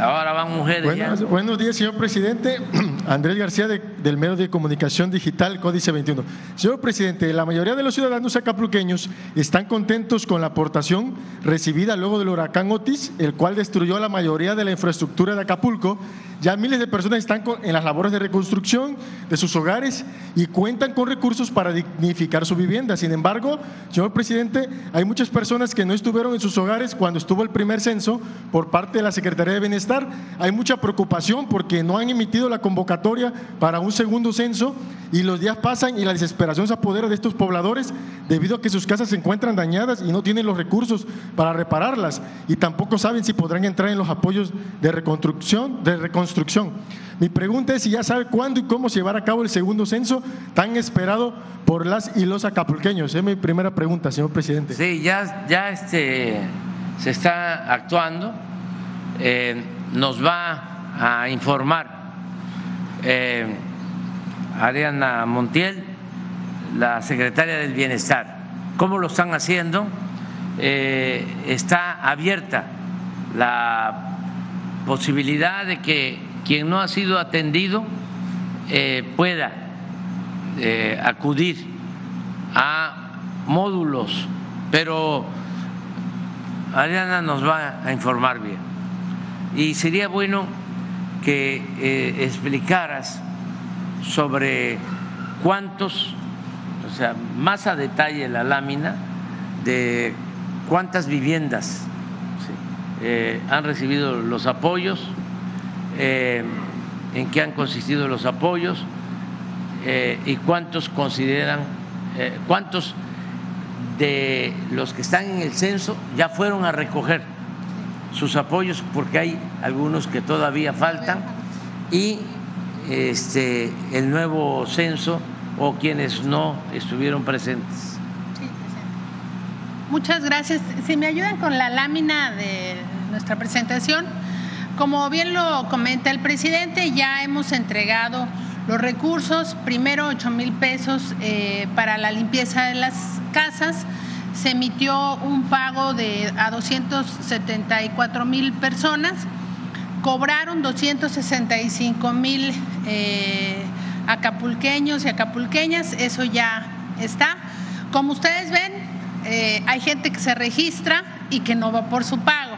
Ahora van mujeres. Buenos días, señor presidente. (clears throat) Andrés García, de- del medio de comunicación digital Códice 21. Señor presidente, la mayoría de los ciudadanos acapulqueños están contentos con la aportación recibida luego del huracán Otis, el cual destruyó la mayoría de la infraestructura de Acapulco. Ya miles de personas están en las labores de reconstrucción de sus hogares y cuentan con recursos para dignificar su vivienda. Sin embargo, señor presidente, hay muchas personas que no estuvieron en sus hogares cuando estuvo el primer censo por parte de la Secretaría de Bienestar. Hay mucha preocupación porque no han emitido la convocatoria para un segundo censo y los días pasan y la desesperación se apodera de estos pobladores debido a que sus casas se encuentran dañadas y no tienen los recursos para repararlas y tampoco saben si podrán entrar en los apoyos de reconstrucción. De reconstrucción. Mi pregunta es si ya sabe cuándo y cómo se llevará a cabo el segundo censo tan esperado por las y los acapulqueños. Es mi primera pregunta, señor presidente. Sí, ya, ya este, se está actuando. Eh, nos va a informar eh, Ariana Montiel, la secretaria del Bienestar. ¿Cómo lo están haciendo? Eh, está abierta la posibilidad de que quien no ha sido atendido eh, pueda acudir a módulos, pero Ariana nos va a informar bien. Y sería bueno que eh, explicaras sobre cuántos, o sea, más a detalle la lámina de cuántas viviendas eh, han recibido los apoyos, eh, en qué han consistido los apoyos y cuántos consideran, cuántos de los que están en el censo ya fueron a recoger sus apoyos porque hay algunos que todavía faltan y este el nuevo censo o quienes no estuvieron presentes. Muchas gracias. Si me ayudan con la lámina de nuestra presentación, como bien lo comenta el presidente, ya hemos entregado los recursos, primero 8 mil pesos eh, para la limpieza de las casas, se emitió un pago de a 274 mil personas, cobraron 265 mil eh, acapulqueños y acapulqueñas, eso ya está. Como ustedes ven, eh, hay gente que se registra y que no va por su pago.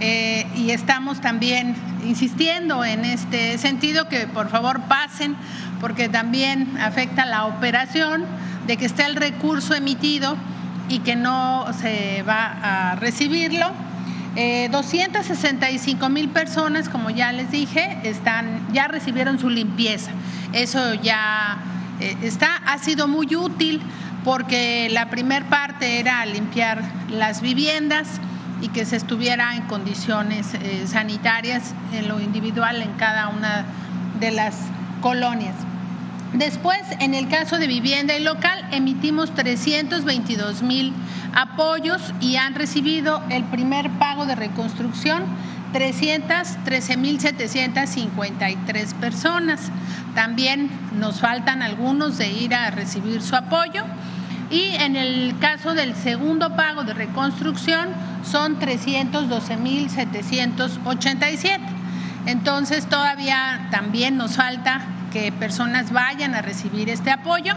Eh, y estamos también insistiendo en este sentido que por favor pasen porque también afecta la operación de que esté el recurso emitido y que no se va a recibirlo. Eh, 265 mil personas, como ya les dije, están, ya recibieron su limpieza. Eso ya eh, está, ha sido muy útil porque la primer parte era limpiar las viviendas y que se estuviera en condiciones eh, sanitarias en lo individual en cada una de las colonias. Después, en el caso de vivienda y local, emitimos 322 mil apoyos y han recibido el primer pago de reconstrucción 313 mil 753 personas. También nos faltan algunos de ir a recibir su apoyo. Y en el caso del segundo pago de reconstrucción son 312 mil 787. Entonces todavía también nos falta que personas vayan a recibir este apoyo.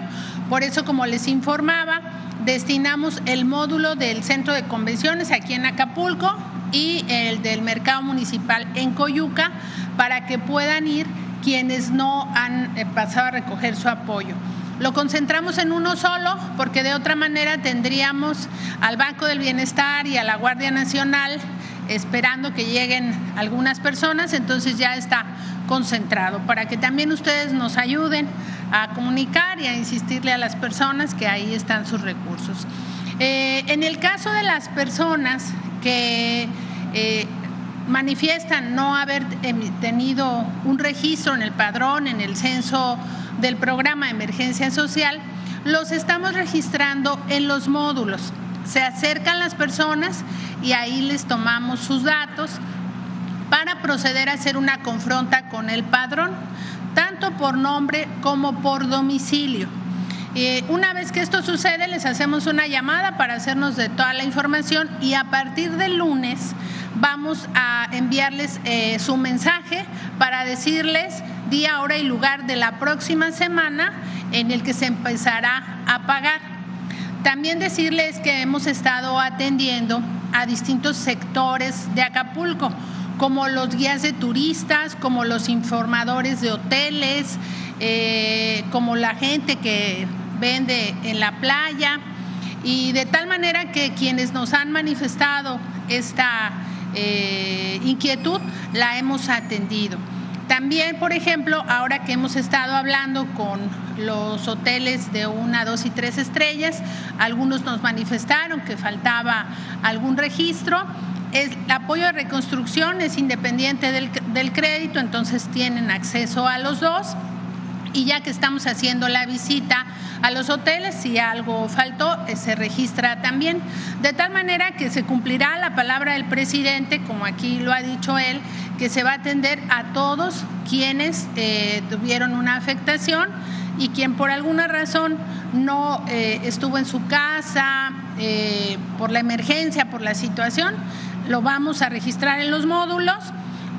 Por eso, como les informaba, destinamos el módulo del centro de convenciones aquí en Acapulco y el del mercado municipal en Coyuca para que puedan ir quienes no han eh, pasado a recoger su apoyo. Lo concentramos en uno solo porque de otra manera tendríamos al Banco del Bienestar y a la Guardia Nacional esperando que lleguen algunas personas, entonces ya está concentrado para que también ustedes nos ayuden a comunicar y a insistirle a las personas que ahí están sus recursos. Eh, en el caso de las personas que eh, manifiestan no haber tenido un registro en el padrón, en el censo del programa de emergencia social, los estamos registrando en los módulos. Se acercan las personas y ahí les tomamos sus datos para proceder a hacer una confronta con el padrón, tanto por nombre como por domicilio. Eh, una vez que esto sucede, les hacemos una llamada para hacernos de toda la información y a partir del lunes vamos a enviarles eh, su mensaje para decirles día, hora y lugar de la próxima semana en el que se empezará a pagar. También decirles que hemos estado atendiendo a distintos sectores de Acapulco, como los guías de turistas, como los informadores de hoteles, eh, como la gente que vende en la playa, y de tal manera que quienes nos han manifestado esta eh, inquietud la hemos atendido. También, por ejemplo, ahora que hemos estado hablando con los hoteles de una, dos y tres estrellas, algunos nos manifestaron que faltaba algún registro. El apoyo de reconstrucción es independiente del, del crédito, entonces tienen acceso a los dos y ya que estamos haciendo la visita a los hoteles, si algo faltó, eh, se registra también. De tal manera que se cumplirá la palabra del presidente, como aquí lo ha dicho él, que se va a atender a todos quienes eh, tuvieron una afectación y quien por alguna razón no eh, estuvo en su casa por la emergencia, por la situación, lo vamos a registrar en los módulos.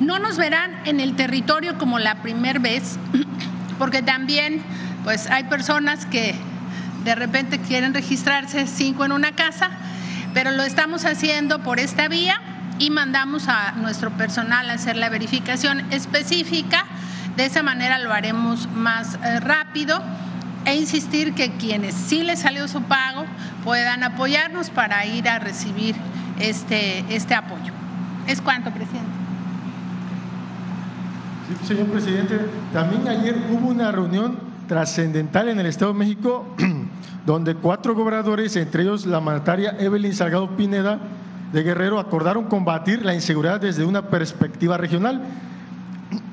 No nos verán en el territorio como la primera vez, (clears throat) porque también pues hay personas que de repente quieren registrarse cinco en una casa, pero lo estamos haciendo por esta vía y mandamos a nuestro personal a hacer la verificación específica. De esa manera lo haremos más eh, rápido e insistir que quienes sí les salió su pago puedan apoyarnos para ir a recibir este, este apoyo. ¿Es cuánto, presidente? señor presidente, también ayer hubo una reunión trascendental en el Estado de México (clears throat) donde cuatro gobernadores, entre ellos la mandataria Evelyn Salgado Pineda de Guerrero, acordaron combatir la inseguridad desde una perspectiva regional. (clears throat)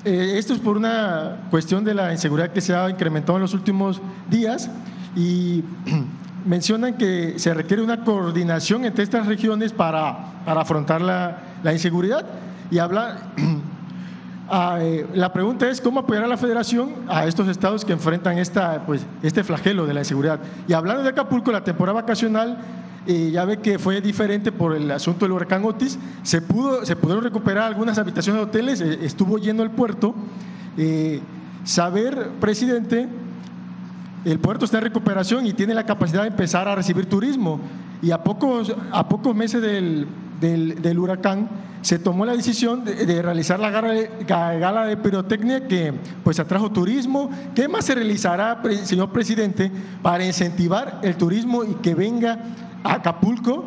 Eh, esto es por una cuestión de la inseguridad que se ha incrementado en los últimos días y (clears throat) mencionan que se requiere una coordinación entre estas regiones para, para afrontar la, la inseguridad y habla (clears throat) Ah, eh, la pregunta es cómo apoyar a la federación a estos estados que enfrentan esta, pues, este flagelo de la inseguridad. Y hablando de Acapulco, la temporada vacacional eh, ya ve que fue diferente por el asunto del huracán Otis. Se, pudo, se pudieron recuperar algunas habitaciones de hoteles, eh, estuvo lleno el puerto. saber, presidente, el puerto está en recuperación y tiene la capacidad de empezar a recibir turismo. Y a pocos, a pocos meses del, del, huracán, se tomó la decisión de, realizar la gala, de, gala de pirotecnia que pues atrajo turismo. ¿Qué más se realizará, señor presidente, para incentivar el turismo y que venga a Acapulco?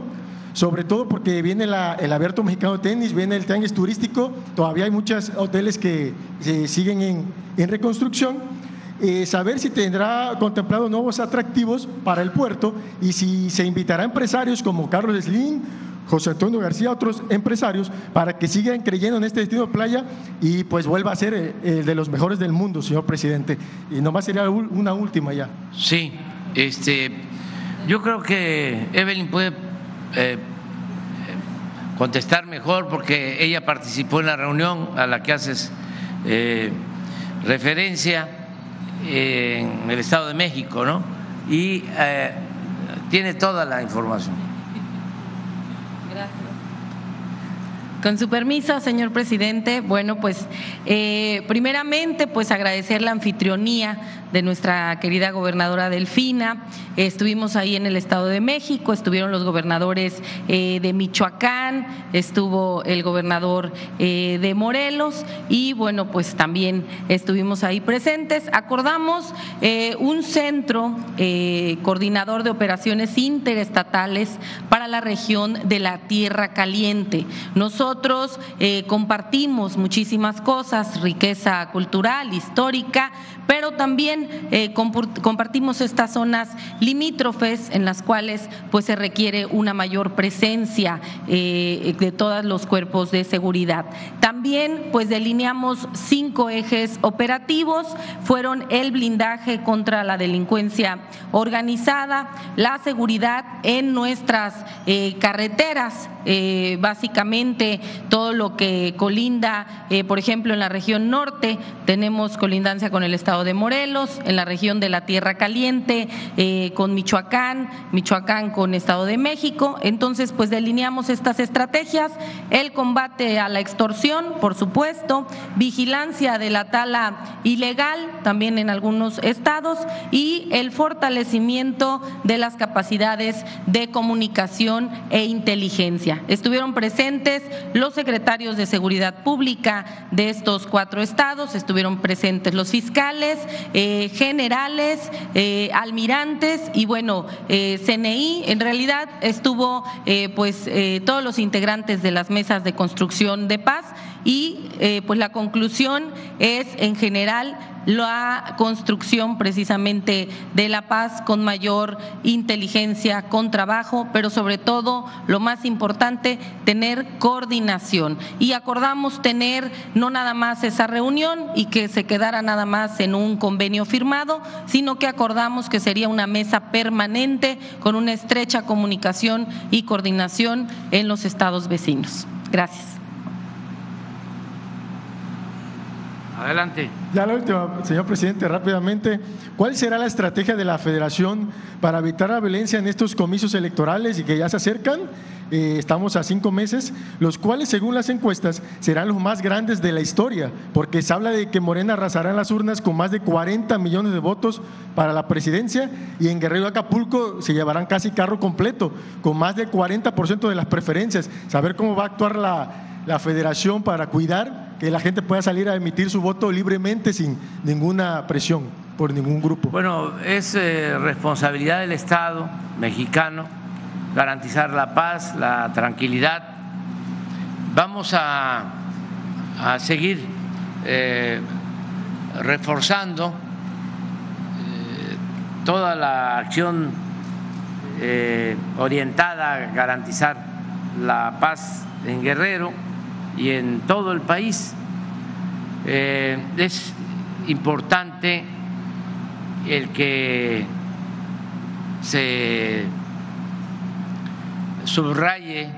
Sobre todo porque viene el abierto mexicano de tenis, viene el tianguis turístico, todavía hay muchos hoteles que se siguen en, en reconstrucción. Eh, saber si tendrá contemplado nuevos atractivos para el puerto y si se invitará a empresarios como Carlos Slim José Antonio García, otros empresarios, para que sigan creyendo en este destino de playa y pues vuelva a ser el eh, de los mejores del mundo, señor presidente. Y nomás sería una última ya. Sí, este, yo creo que Evelyn puede eh, contestar mejor porque ella participó en la reunión a la que haces eh, referencia en el Estado de México, ¿no? Y tiene toda la información. Con su permiso, señor presidente, bueno, pues eh, primeramente, pues agradecer la anfitrionía de nuestra querida gobernadora Delfina. Estuvimos ahí en el Estado de México, estuvieron los gobernadores eh, de Michoacán, estuvo el gobernador eh, de Morelos y bueno, pues también estuvimos ahí presentes. Acordamos un centro coordinador de operaciones interestatales para la región de la Tierra Caliente. Nosotros eh, compartimos muchísimas cosas, riqueza cultural, histórica, pero también eh, compartimos estas zonas limítrofes en las cuales pues se requiere una mayor presencia eh, de todos los cuerpos de seguridad. También pues delineamos cinco ejes operativos, fueron el blindaje contra la delincuencia organizada, la seguridad en nuestras eh, carreteras, básicamente todo lo que colinda, por ejemplo, en la región norte tenemos colindancia con el de Morelos, en la región de la Tierra Caliente, eh, con Michoacán, Michoacán con Estado de México. Entonces, pues delineamos estas estrategias, el combate a la extorsión, por supuesto, vigilancia de la tala ilegal, también en algunos estados, y el fortalecimiento de las capacidades de comunicación e inteligencia. Estuvieron presentes los secretarios de Seguridad Pública de estos cuatro estados, estuvieron presentes los fiscales, eh, generales, eh, almirantes y bueno, eh, CNI. En realidad estuvo pues todos los integrantes de las mesas de construcción de paz y pues la conclusión es en general la construcción precisamente de la paz con mayor inteligencia, con trabajo, pero sobre todo, lo más importante, tener coordinación. Y acordamos tener no nada más esa reunión y que se quedara nada más en un convenio firmado, sino que acordamos que sería una mesa permanente con una estrecha comunicación y coordinación en los estados vecinos. Gracias. Adelante. Ya la última, señor presidente, rápidamente. ¿Cuál será la estrategia de la federación para evitar la violencia en estos comicios electorales y que ya se acercan? Eh, estamos a cinco meses, los cuales, según las encuestas, serán los más grandes de la historia, porque se habla de que Morena arrasará en las urnas con más de 40 millones de votos para la presidencia y en Guerrero Acapulco se llevarán casi carro completo, con más del 40% de las preferencias. Saber cómo va a actuar la, la federación para cuidar que la gente pueda salir a emitir su voto libremente sin ninguna presión por ningún grupo. Bueno, es eh, responsabilidad del Estado mexicano garantizar la paz, la tranquilidad. Vamos a, a seguir eh, reforzando eh, toda la acción orientada a garantizar la paz en Guerrero y en todo el país. Eh, es importante el que se subraye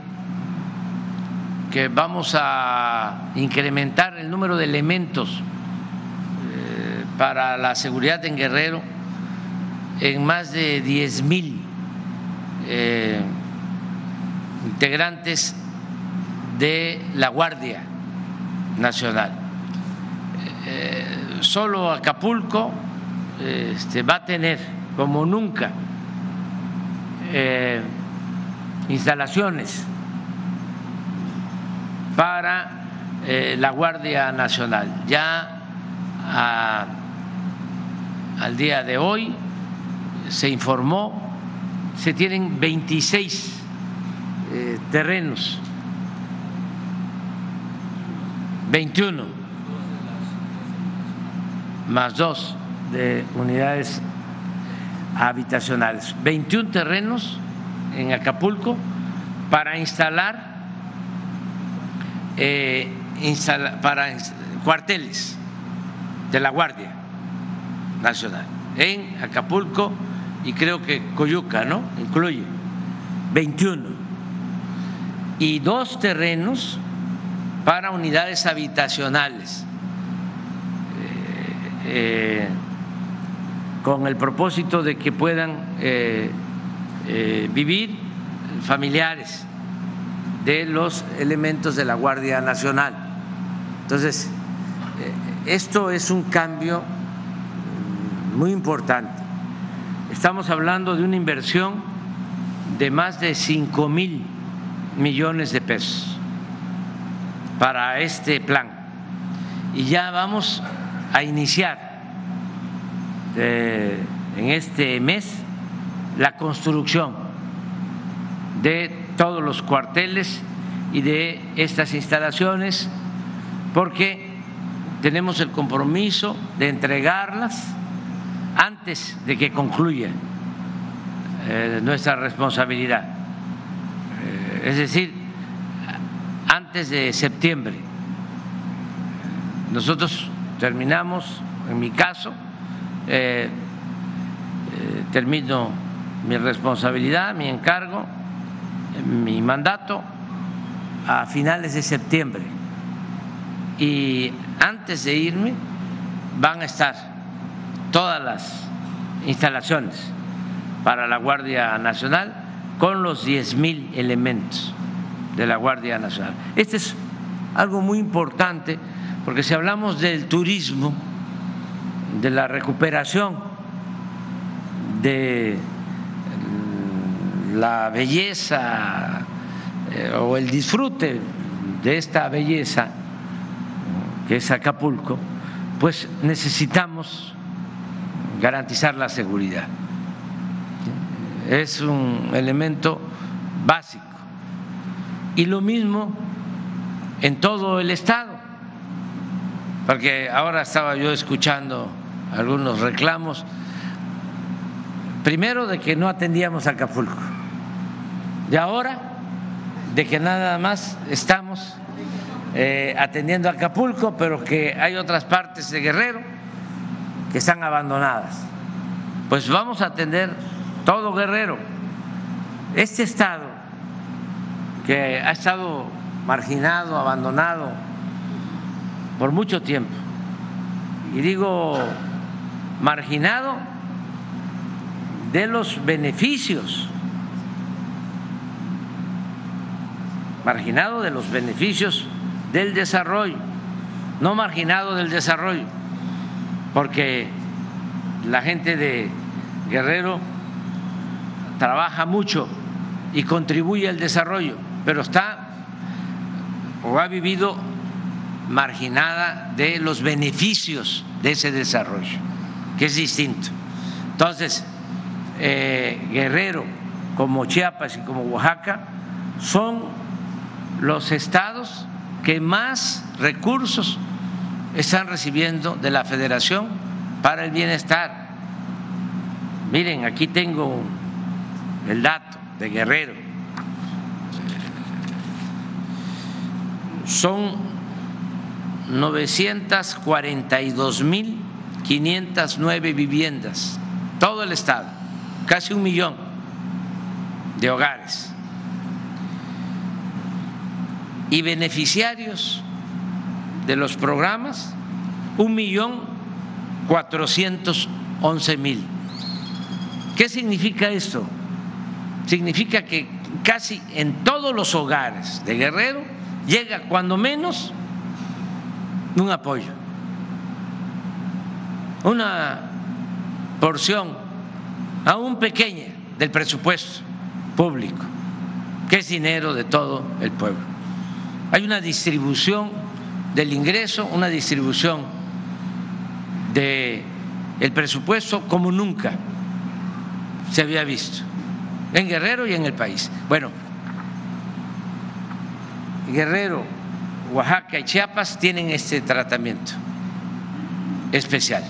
que vamos a incrementar el número de elementos eh, para la seguridad en Guerrero en más de 10 mil eh, integrantes de la Guardia Nacional. Eh, solo Acapulco este, va a tener, como nunca, eh, instalaciones para eh, la Guardia Nacional. Ya al día de hoy se informó, se tienen 26 terrenos 21 más dos de unidades habitacionales, 21 terrenos en Acapulco para instalar, eh, para cuarteles de la Guardia Nacional en Acapulco y creo que Coyuca, ¿no? Incluye 21 y dos terrenos para unidades habitacionales, eh, eh, con el propósito de que puedan eh, vivir familiares de los elementos de la Guardia Nacional. Entonces, esto es un cambio muy importante. Estamos hablando de una inversión de más de 5 mil millones de pesos para este plan. Y ya vamos a iniciar eh, en este mes la construcción de todos los cuarteles y de estas instalaciones porque tenemos el compromiso de entregarlas antes de que concluya eh, nuestra responsabilidad, eh, es decir, antes de septiembre. Nosotros terminamos, en mi caso, eh, termino mi responsabilidad, mi encargo, mi mandato a finales de septiembre. Y antes de irme van a estar todas las instalaciones para la Guardia Nacional con los 10 mil elementos de la Guardia Nacional. Este es algo muy importante porque si hablamos del turismo, de la recuperación, de la belleza eh, o el disfrute de esta belleza que es Acapulco, pues necesitamos garantizar la seguridad. Es un elemento básico. Y lo mismo en todo el Estado, porque ahora estaba yo escuchando algunos reclamos, primero de que no atendíamos a Acapulco, y ahora de que nada más estamos eh, atendiendo a Acapulco, pero que hay otras partes de Guerrero que están abandonadas. Pues vamos a atender todo Guerrero. Este estado que ha estado marginado, abandonado por mucho tiempo, y digo marginado de los beneficios, marginado de los beneficios del desarrollo, no marginado del desarrollo, porque la gente de Guerrero trabaja mucho y contribuye al desarrollo, pero está o ha vivido marginada de los beneficios de ese desarrollo, que es distinto. Entonces, eh, Guerrero, como Chiapas y como Oaxaca, son los estados que más recursos están recibiendo de la federación para el bienestar. Miren, aquí tengo el dato de Guerrero. Son 942.509 viviendas, todo el estado, casi un millón de hogares y beneficiarios de los programas, un millón cuatrocientos once mil. ¿Qué significa esto? Significa que casi en todos los hogares de Guerrero llega cuando menos un apoyo, una porción aún pequeña del presupuesto público, que es dinero de todo el pueblo. Hay una distribución del ingreso, una distribución del el presupuesto como nunca se había visto en Guerrero y en el país. Bueno, Guerrero, Oaxaca y Chiapas tienen este tratamiento especial.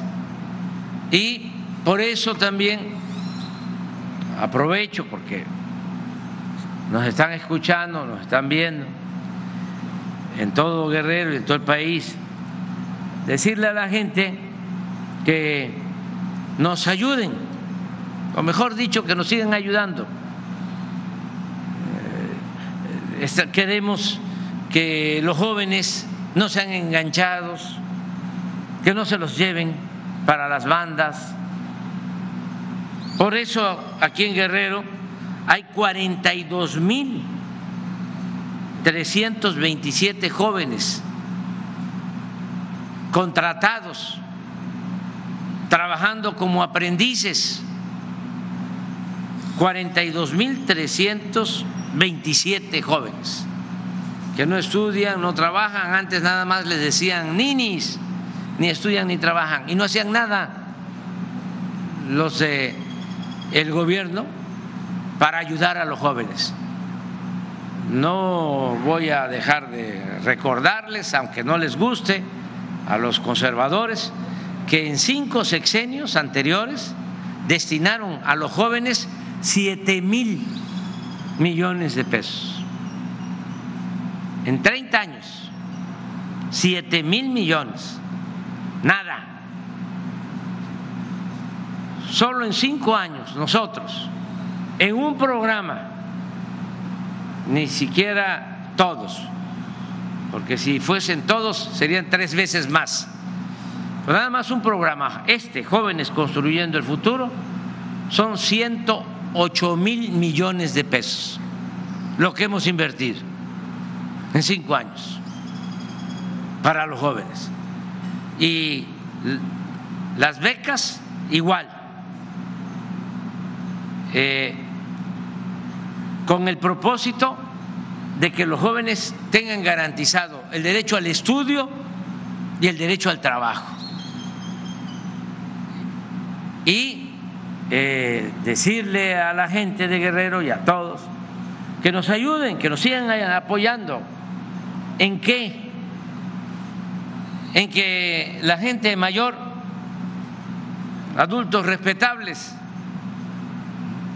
Y por eso también aprovecho porque nos están escuchando, nos están viendo en todo Guerrero y en todo el país, decirle a la gente que nos ayuden, o mejor dicho, que nos sigan ayudando. Eh, queremos que los jóvenes no sean enganchados, que no se los lleven para las bandas. Por eso aquí en Guerrero hay 42 mil 327 jóvenes contratados, trabajando como aprendices, 42.327 jóvenes que no estudian, no trabajan, antes nada más les decían ninis, ni estudian ni trabajan, y no hacían nada. Los de el gobierno para ayudar a los jóvenes. No voy a dejar de recordarles, aunque no les guste, a los conservadores, que en cinco sexenios anteriores destinaron a los jóvenes siete mil millones de pesos en 30 años, 7 mil millones, nada. Solo en cinco años nosotros, en un programa, ni siquiera todos, porque si fuesen todos serían tres veces más. Pero nada más un programa, este, Jóvenes Construyendo el Futuro, son 108 mil millones de pesos lo que hemos invertido en cinco años para los jóvenes. Y las becas igual, eh, con el propósito de que los jóvenes tengan garantizado el derecho al estudio y el derecho al trabajo. Y eh, decirle a la gente de Guerrero y a todos que nos ayuden, que nos sigan apoyando ¿En qué? En que la gente mayor, adultos respetables,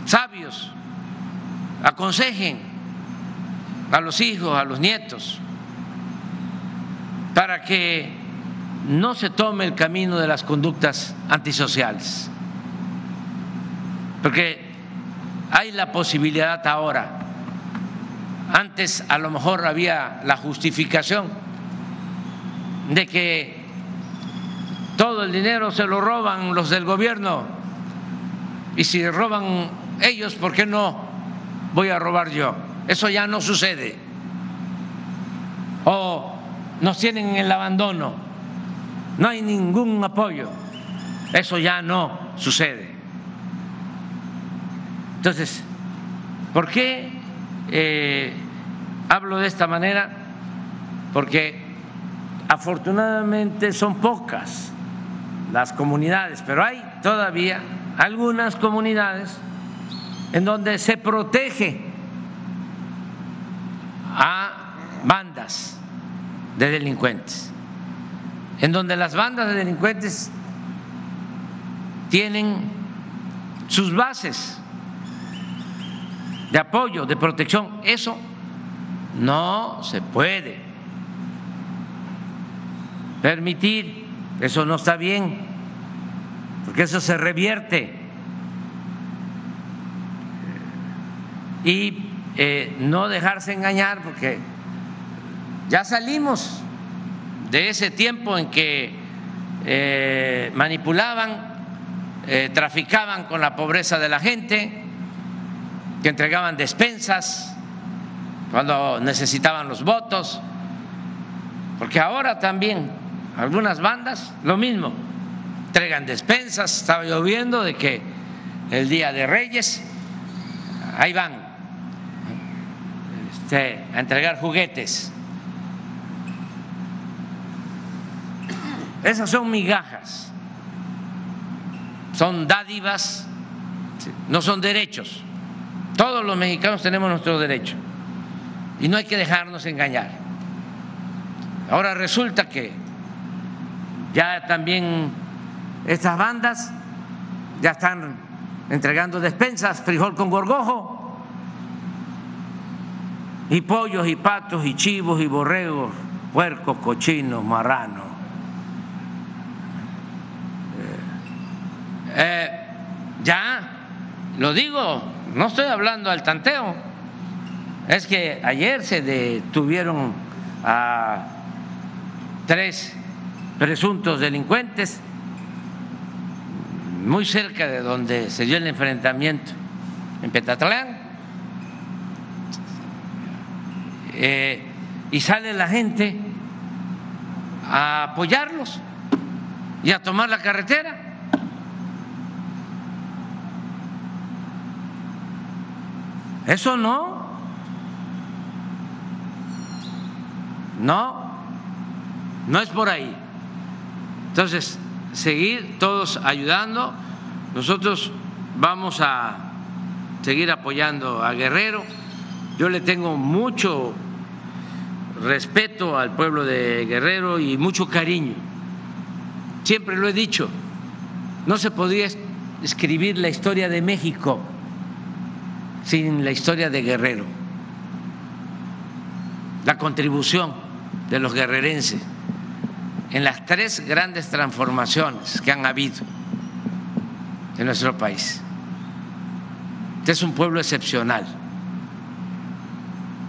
sabios, aconsejen a los hijos, a los nietos, para que no se tome el camino de las conductas antisociales. Porque hay la posibilidad ahora antes a lo mejor había la justificación de que todo el dinero se lo roban los del gobierno y si roban ellos, ¿por qué no voy a robar yo? Eso ya no sucede. O nos tienen en el abandono, no hay ningún apoyo. Eso ya no sucede. Entonces, ¿por qué eh, hablo de esta manera porque afortunadamente son pocas las comunidades, pero hay todavía algunas comunidades en donde se protege a bandas de delincuentes, en donde las bandas de delincuentes tienen sus bases de apoyo, de protección. Eso no se puede permitir, eso no está bien, porque eso se revierte. Y eh, no dejarse engañar, porque ya salimos de ese tiempo en que eh, manipulaban, eh, traficaban con la pobreza de la gente que entregaban despensas cuando necesitaban los votos, porque ahora también algunas bandas lo mismo, entregan despensas, estaba lloviendo de que el día de Reyes, ahí van este, a entregar juguetes. Esas son migajas, son dádivas, no son derechos. Todos los mexicanos tenemos nuestro derecho y no hay que dejarnos engañar. Ahora resulta que ya también estas bandas ya están entregando despensas, frijol con gorgojo, y pollos y patos y chivos y borregos, puercos, cochinos, marranos. Eh, eh, ya, lo digo, no estoy hablando al tanteo, es que ayer se detuvieron a tres presuntos delincuentes muy cerca de donde se dio el enfrentamiento en Petatlán. eh, y sale la gente a apoyarlos y a tomar la carretera. Eso no. No, no es por ahí. Entonces, seguir todos ayudando. Nosotros vamos a seguir apoyando a Guerrero. Yo le tengo mucho respeto al pueblo de Guerrero y mucho cariño. Siempre lo he dicho, no se podría escribir la historia de México sin la historia de Guerrero, la contribución de los guerrerenses en las tres grandes transformaciones que han habido en nuestro país. Este es un pueblo excepcional.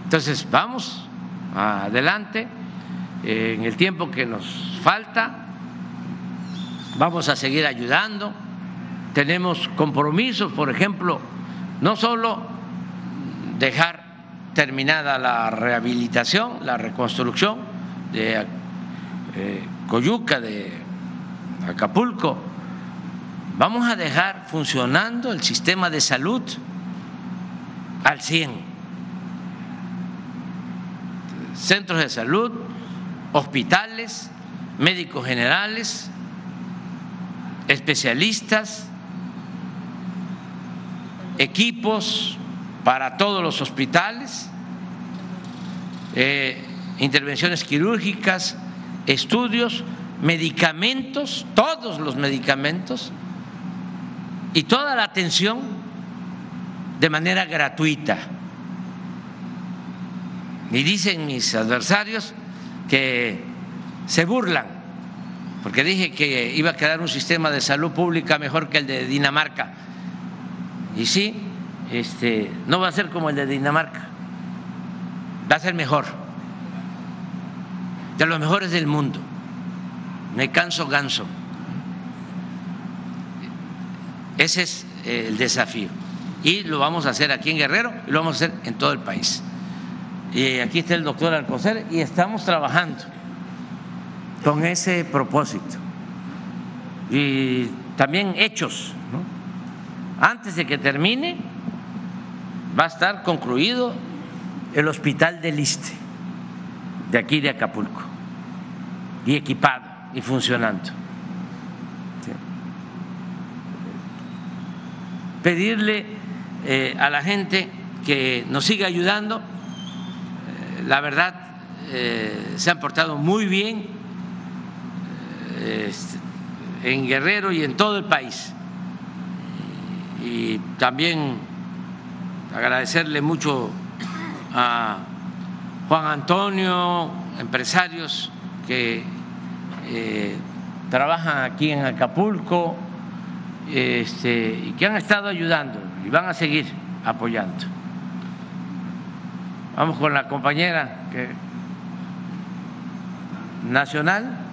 Entonces, vamos adelante en el tiempo que nos falta. Vamos a seguir ayudando. Tenemos compromisos, por ejemplo, no solo dejar terminada la rehabilitación, la reconstrucción de eh, Coyuca, de Acapulco, vamos a dejar funcionando el sistema de salud al 100. Centros de salud, hospitales, médicos generales, especialistas, equipos para todos los hospitales, eh, intervenciones quirúrgicas, estudios, medicamentos, todos los medicamentos y toda la atención de manera gratuita. Y dicen mis adversarios que se burlan, porque dije que iba a quedar un sistema de salud pública mejor que el de Dinamarca. Y sí, este, no va a ser como el de Dinamarca, va a ser mejor, de los mejores del mundo. Me canso ganso. Ese es eh, el desafío. Y lo vamos a hacer aquí en Guerrero y lo vamos a hacer en todo el país. Y aquí está el doctor Alcocer y estamos trabajando con ese propósito. Y también hechos. Antes de que termine, va a estar concluido el hospital del Liste, de aquí de Acapulco, y equipado y funcionando. Pedirle eh, a la gente que nos siga ayudando, eh, la verdad eh, se han portado muy bien en Guerrero y en todo el país. Y también agradecerle mucho a Juan Antonio, empresarios que eh, trabajan aquí en Acapulco este, y que han estado ayudando y van a seguir apoyando. Vamos con la compañera nacional.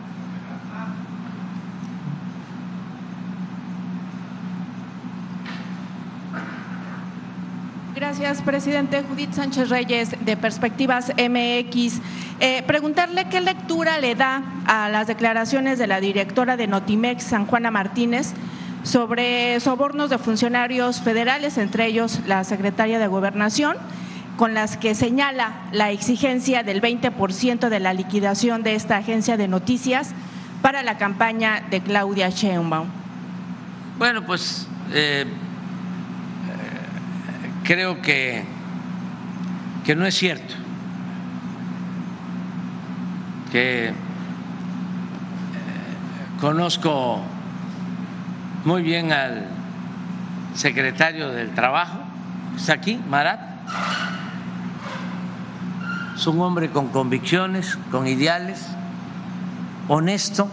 Gracias, presidente. Judith Sánchez Reyes, de Perspectivas MX. Eh, preguntarle qué lectura le da a las declaraciones de la directora de Notimex, San Juana Martínez, sobre sobornos de funcionarios federales, entre ellos la secretaria de Gobernación, con las que señala la exigencia del 20% de la liquidación de esta agencia de noticias para la campaña de Claudia Sheinbaum. Bueno, pues eh, creo que, que no es cierto, que eh, conozco muy bien al secretario del Trabajo, está aquí, Marat, es un hombre con convicciones, con ideales, honesto.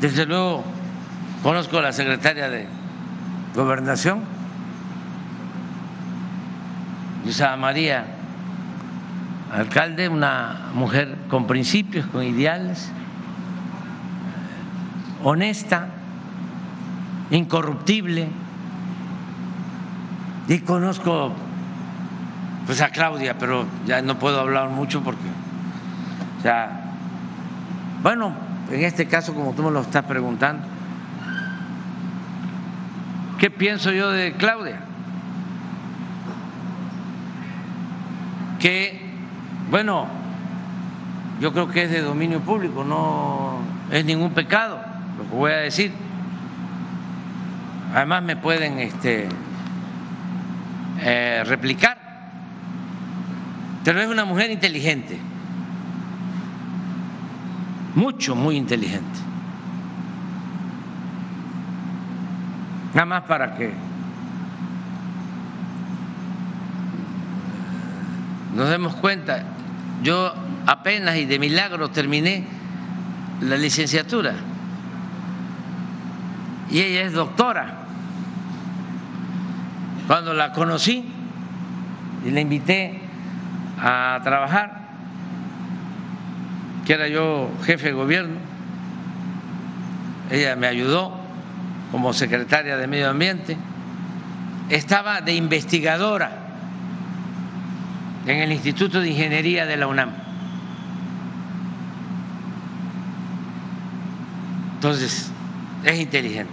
Desde luego conozco a la secretaria de Gobernación, Luisa María, alcalde, una mujer con principios, con ideales, honesta, incorruptible, y conozco pues a Claudia, pero ya no puedo hablar mucho porque, sea, bueno, en este caso, como tú me lo estás preguntando, ¿qué pienso yo de Claudia? Que, bueno, yo creo que es de dominio público, no es ningún pecado lo que voy a decir. Además me pueden este, eh, replicar, pero es una mujer inteligente, mucho, muy inteligente. Nada más para que nos demos cuenta, yo apenas y de milagro terminé la licenciatura. Y ella es doctora. Cuando la conocí y la invité a trabajar, que era yo jefe de gobierno, ella me ayudó como secretaria de Medio Ambiente, estaba de investigadora en el Instituto de Ingeniería de la UNAM. Entonces, es inteligente.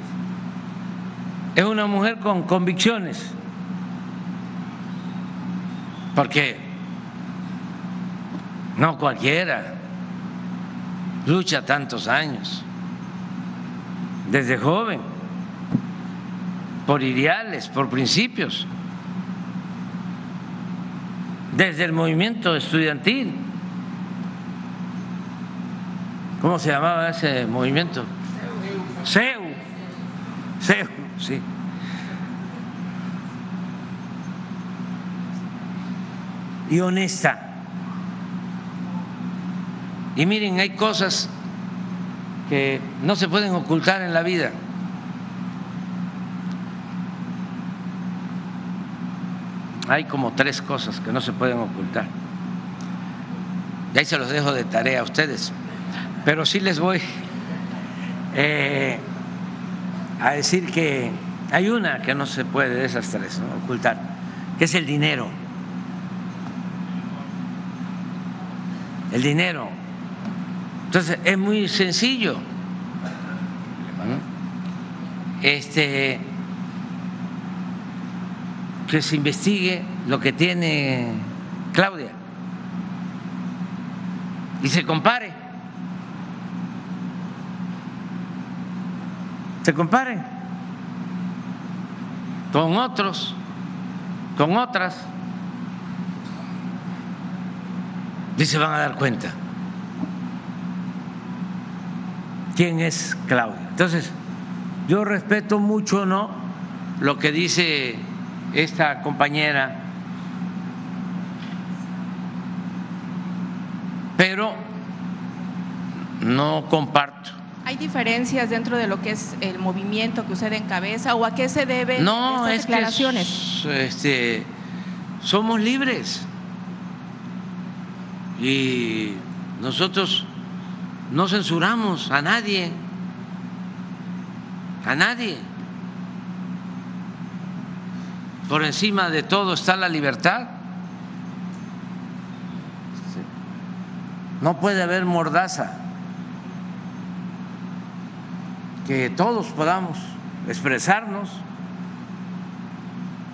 Es una mujer con convicciones, porque no cualquiera lucha tantos años, desde joven, por ideales, por principios, desde el movimiento estudiantil. ¿Cómo se llamaba ese movimiento? CEU. CEU, sí. Y honesta. Y miren, hay cosas que no se pueden ocultar en la vida. Hay como tres cosas que no se pueden ocultar. Y ahí se los dejo de tarea a ustedes. Pero sí les voy eh, a decir que hay una que no se puede de esas tres ocultar, que es el dinero. El dinero. Entonces es muy sencillo. Este que se investigue lo que tiene Claudia y se compare. Se compare con otros, con otras, y se van a dar cuenta quién es Claudia. Entonces, yo respeto mucho, ¿no? Lo que dice esta compañera, pero no comparto. ¿Hay diferencias dentro de lo que es el movimiento que usted encabeza o a qué se deben no, estas declaraciones? Que, este, somos libres y nosotros no censuramos a nadie, a nadie. Por encima de todo está la libertad. No puede haber mordaza. Que todos podamos expresarnos,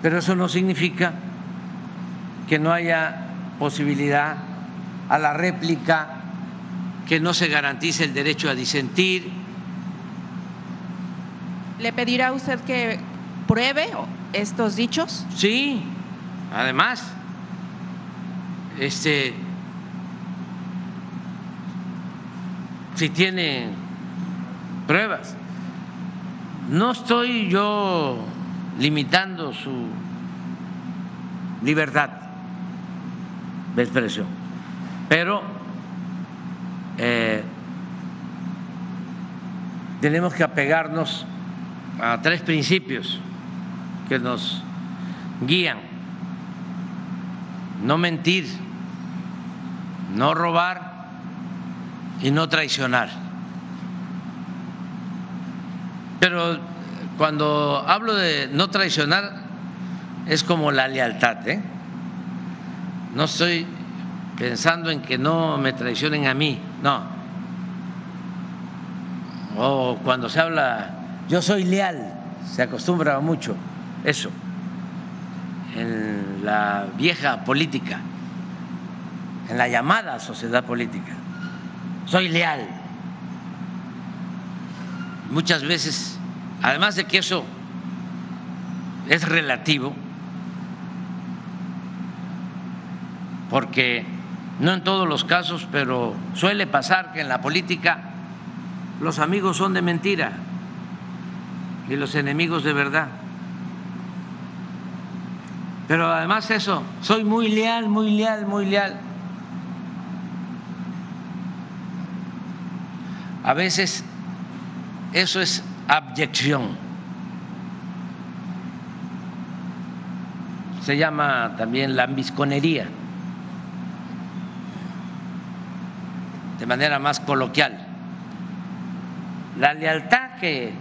pero eso no significa que no haya posibilidad a la réplica, que no se garantice el derecho a disentir. ¿Le pedirá usted que pruebe estos dichos? Sí, además, este, si tiene pruebas. No estoy yo limitando su libertad de expresión, pero eh, tenemos que apegarnos a tres principios que nos guían. No mentir, no robar y no traicionar. Pero cuando hablo de no traicionar es como la lealtad. ¿eh? no estoy pensando en que no me traicionen a mí, no. O cuando se habla, yo soy leal, se acostumbra mucho eso en la vieja política, en la llamada sociedad política. Soy leal. Muchas veces, además de que eso es relativo, porque no en todos los casos, pero suele pasar que en la política los amigos son de mentira y los enemigos de verdad. Pero además eso, soy muy leal, muy leal, muy leal. A veces eso es abyección. Se llama también la ambisconería, de manera más coloquial. La lealtad que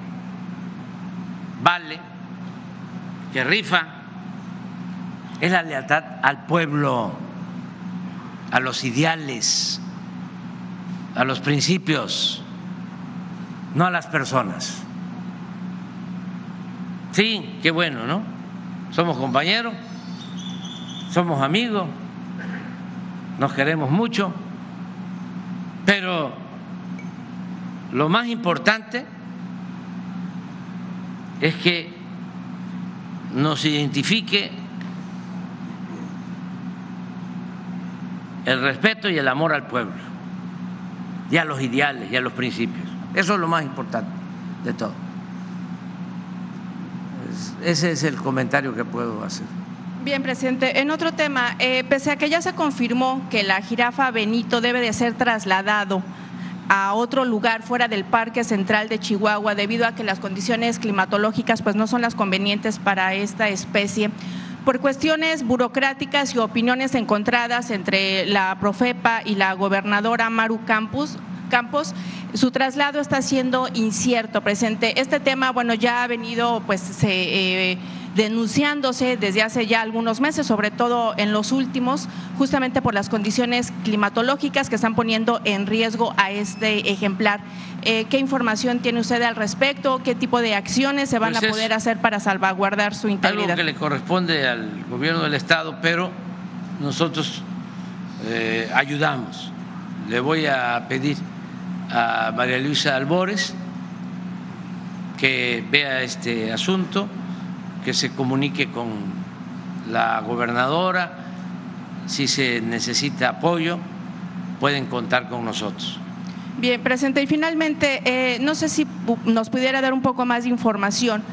vale, que rifa, es la lealtad al pueblo, a los ideales, a los principios, no a las personas. Sí, qué bueno, ¿no? Somos compañeros, somos amigos, nos queremos mucho, pero lo más importante es que nos identifique el respeto y el amor al pueblo, y a los ideales y a los principios. Eso es lo más importante de todo. Ese es el comentario que puedo hacer. Bien, presidente. En otro tema, eh, pese a que ya se confirmó que la jirafa Benito debe de ser trasladado a otro lugar fuera del Parque Central de Chihuahua debido a que las condiciones climatológicas pues no son las convenientes para esta especie por cuestiones burocráticas y opiniones encontradas entre la Profepa y la gobernadora Maru Campos, su traslado está siendo incierto, presente. Este tema, bueno, ya ha venido pues se, eh, denunciándose desde hace ya algunos meses, sobre todo en los últimos, justamente por las condiciones climatológicas que están poniendo en riesgo a este ejemplar. Eh, ¿Qué información tiene usted al respecto? ¿Qué tipo de acciones se van Pues a es poder hacer para salvaguardar su integridad? Algo que le corresponde al gobierno del Estado, pero nosotros eh, ayudamos. Le voy a pedir a María Luisa Albores que vea este asunto, que se comunique con la gobernadora, si se necesita apoyo, pueden contar con nosotros. Bien, presente. Y finalmente, eh, no sé si nos pudiera dar un poco más de información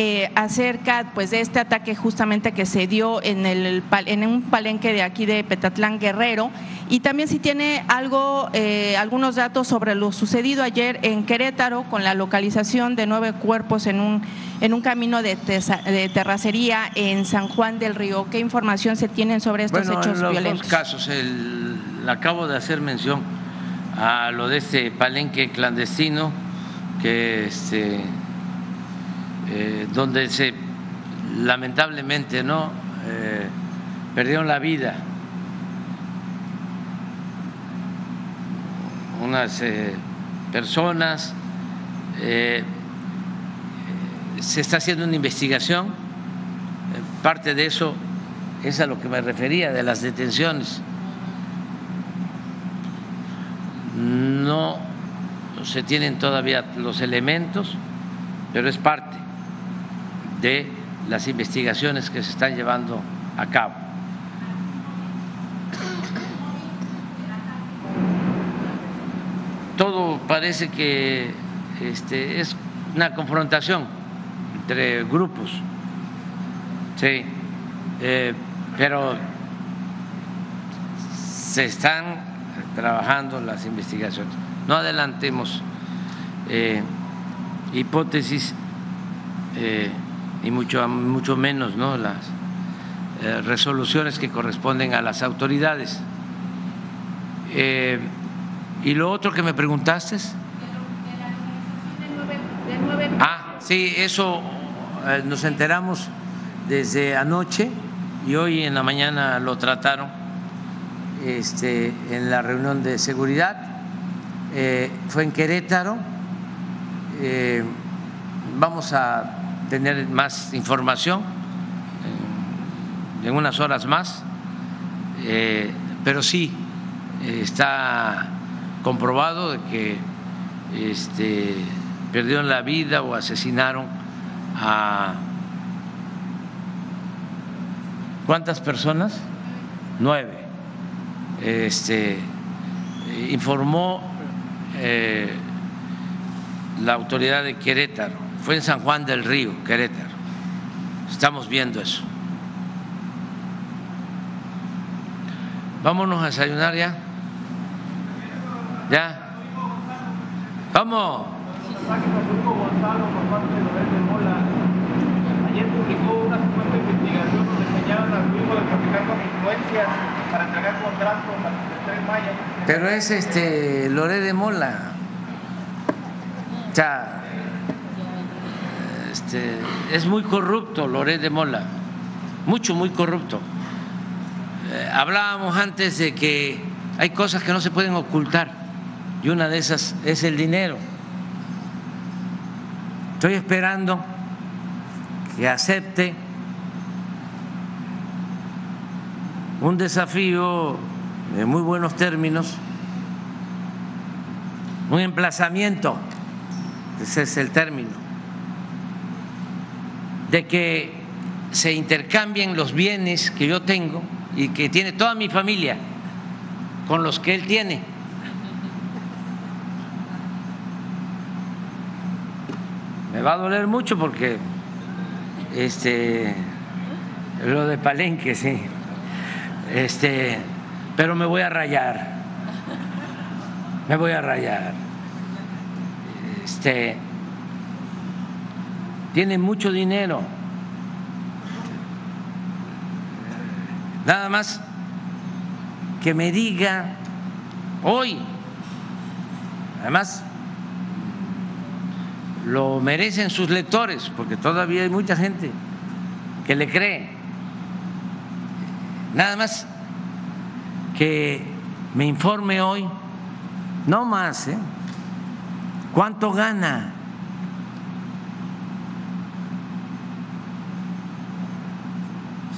eh, acerca pues, de este ataque justamente que se dio en, el, en un palenque de aquí de Petatlán Guerrero y también si tiene algo, eh, algunos datos sobre lo sucedido ayer en Querétaro con la localización de nueve cuerpos en un, en un camino de, tesa- de terracería en San Juan del Río. ¿Qué información se tienen sobre estos bueno, hechos en los violentos? dos casos, el, acabo de hacer mención a lo de este palenque clandestino que este, eh, donde se lamentablemente no Eh, perdieron la vida. Unas eh, personas se está haciendo una investigación. Parte de eso es a lo que me refería de las detenciones. No se tienen todavía los elementos, pero es parte de las investigaciones que se están llevando a cabo. Todo parece que este, es una confrontación entre grupos, sí, eh, pero se están trabajando las investigaciones. No adelantemos eh, hipótesis eh, y mucho, mucho menos ¿no? las eh, resoluciones que corresponden a las autoridades. Eh, y lo otro que me preguntaste. Ah, sí, eso eh, nos enteramos desde anoche y hoy en la mañana lo trataron este, en la reunión de seguridad, fue en Querétaro. Vamos a tener más información en, unas horas más, eh, pero sí está comprobado de que este, perdieron la vida o asesinaron a ¿cuántas personas? Nueve. Este, informó eh, la autoridad de Querétaro, fue en San Juan del Río, Querétaro. Estamos viendo eso. Vámonos a desayunar ya. Ya. Vamos. Pero es este Loré de Mola. O sea, este, es muy corrupto Loré de Mola. Mucho, muy corrupto. Eh, hablábamos antes de que hay cosas que no se pueden ocultar y una de esas es el dinero. Estoy esperando que acepte un desafío en muy buenos términos, un emplazamiento, ese es el término, de que se intercambien los bienes que yo tengo y que tiene toda mi familia con los que él tiene. Me va a doler mucho porque este lo de Palenque, sí. Este, pero me voy a rayar. Me voy a rayar. Este tiene mucho dinero. Nada más que me diga hoy, además lo merecen sus lectores, porque todavía hay mucha gente que le cree. Nada más que me informe hoy, no más, ¿eh? ¿Cuánto gana?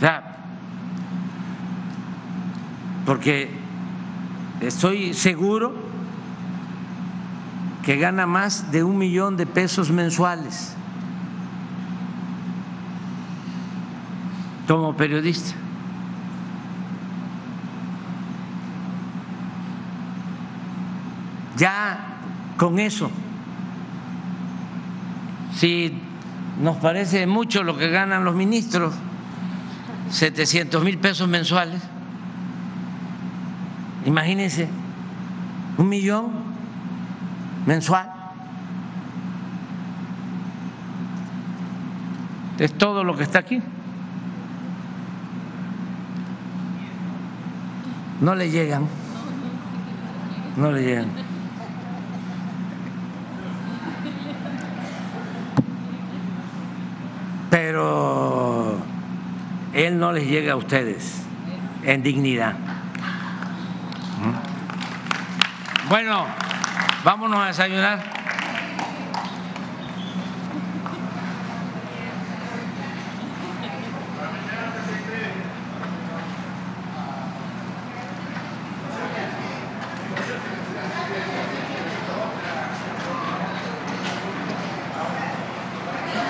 Sea, porque estoy seguro que gana más de un millón de pesos mensuales como periodista. Ya con eso, si nos parece mucho lo que ganan los ministros, 700 mil pesos mensuales, imagínense, un millón mensual. Es todo lo que está aquí. No le llegan. No le llegan. Pero él no les llega a ustedes en dignidad. Bueno, vámonos a desayunar.